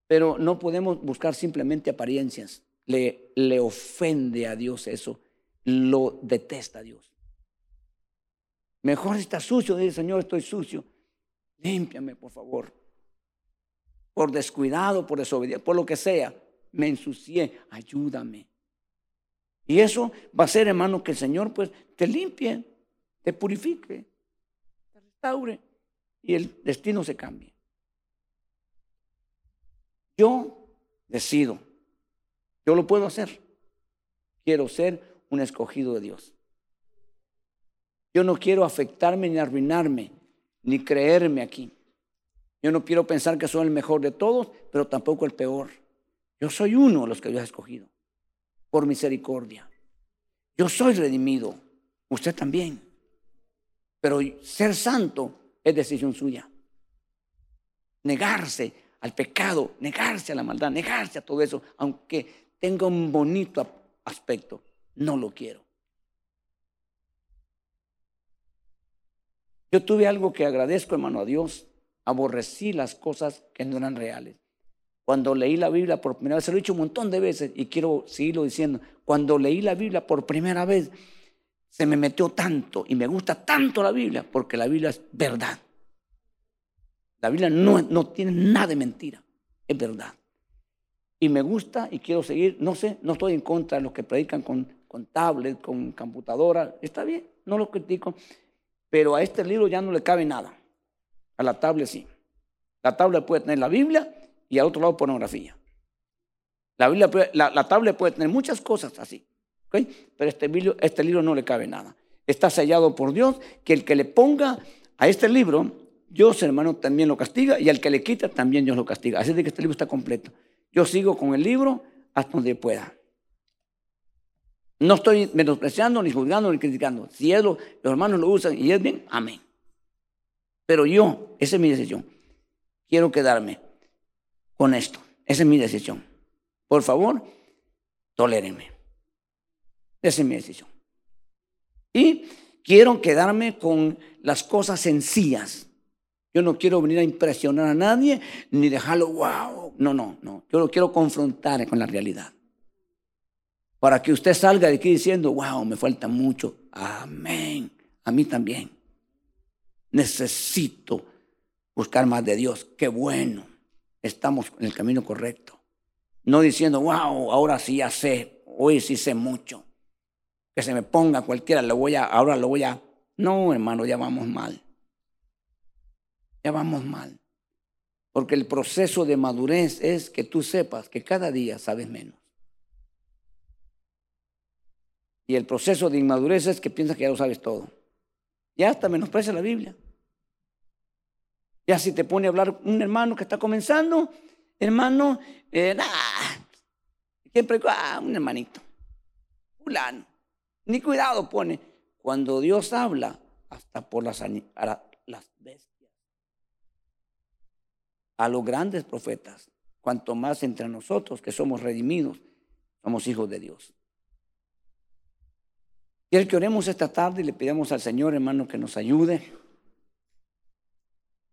Pero no podemos buscar simplemente apariencias. Le, le ofende a Dios eso. Lo detesta a Dios. Mejor está sucio, dice Señor, estoy sucio. Límpiame, por favor. Por descuidado, por desobediencia, por lo que sea. Me ensucié. Ayúdame. Y eso va a ser, hermano, que el Señor pues te limpie, te purifique, te restaure y el destino se cambie. Yo decido, yo lo puedo hacer. Quiero ser un escogido de Dios. Yo no quiero afectarme ni arruinarme, ni creerme aquí. Yo no quiero pensar que soy el mejor de todos, pero tampoco el peor. Yo soy uno de los que Dios ha escogido, por misericordia. Yo soy redimido, usted también. Pero ser santo es decisión suya. Negarse al pecado, negarse a la maldad, negarse a todo eso, aunque tenga un bonito aspecto, no lo quiero. Yo tuve algo que agradezco, hermano, a Dios. Aborrecí las cosas que no eran reales. Cuando leí la Biblia por primera vez, se lo he dicho un montón de veces y quiero seguirlo diciendo. Cuando leí la Biblia por primera vez, se me metió tanto y me gusta tanto la Biblia porque la Biblia es verdad. La Biblia no, tiene nada de mentira, es verdad. Y me gusta y quiero seguir, no sé, no estoy en contra de los que predican con, con tablet, con computadora, está bien, no lo critico, pero a este libro ya no le cabe nada. A la tablet sí. La tablet puede tener la Biblia y al otro lado pornografía. La, Biblia, la, tablet puede tener muchas cosas así, pero este libro, este libro no le cabe nada. Está sellado por Dios que el que le ponga a este libro, Dios hermano también lo castiga y al que le quita también Dios lo castiga. Así de que este libro está completo. Yo sigo con el libro hasta donde pueda. No estoy menospreciando, ni juzgando, ni criticando. Si los hermanos lo usan y es bien, amén. Pero yo, esa es mi decisión. Quiero quedarme con esto. Esa es mi decisión. Por favor, tolérenme. Esa es mi decisión. Y quiero quedarme con las cosas sencillas. Yo no quiero venir a impresionar a nadie ni dejarlo, wow. No, no, no. Yo lo quiero confrontar con la realidad para que usted salga de aquí diciendo, wow, me falta mucho. Amén. A mí también. Necesito buscar más de Dios. Qué bueno. Estamos en el camino correcto. No diciendo, wow, ahora sí ya sé, hoy sí sé mucho. Que se me ponga cualquiera, lo voy a, ahora lo voy a. No, hermano, ya vamos mal. Ya vamos mal. Porque el proceso de madurez es que tú sepas que cada día sabes menos. Y el proceso de inmadurez es que piensas que ya lo sabes todo. Ya hasta menosprecia la Biblia. Ya si te pone a hablar un hermano que está comenzando, hermano, eh, siempre, ah, un hermanito, fulano. Ni cuidado pone. Cuando Dios habla, hasta por las, bestias, a los grandes profetas, cuanto más entre nosotros que somos redimidos, somos hijos de Dios. Y que oremos esta tarde y le pidamos al Señor, hermano, que nos ayude.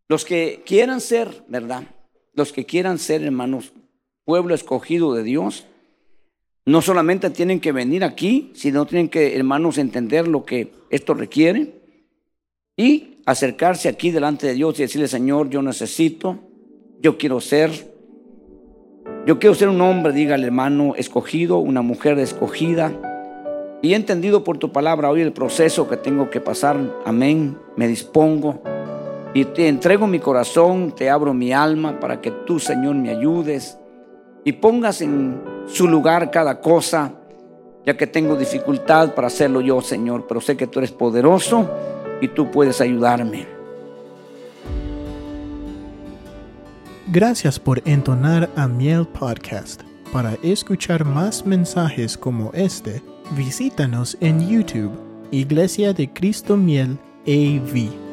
Los que quieran ser, ¿verdad? Los que quieran ser, hermanos, pueblo escogido de Dios, no solamente tienen que venir aquí, sino tienen que, hermanos, entender lo que esto requiere y acercarse aquí delante de Dios y decirle, Señor, yo necesito, yo quiero ser, yo quiero ser un hombre, diga hermano, escogido, una mujer escogida y he entendido por tu palabra hoy el proceso que tengo que pasar. Amén. Me dispongo. Y te entrego mi corazón, te abro mi alma para que tú, Señor, me ayudes y pongas en su lugar cada cosa, ya que tengo dificultad para hacerlo yo, Señor, pero sé que tú eres poderoso y tú puedes ayudarme. Gracias por entonar a Miel Podcast. Para escuchar más mensajes como este, Visítanos en YouTube, Iglesia de Cristo Miel AV.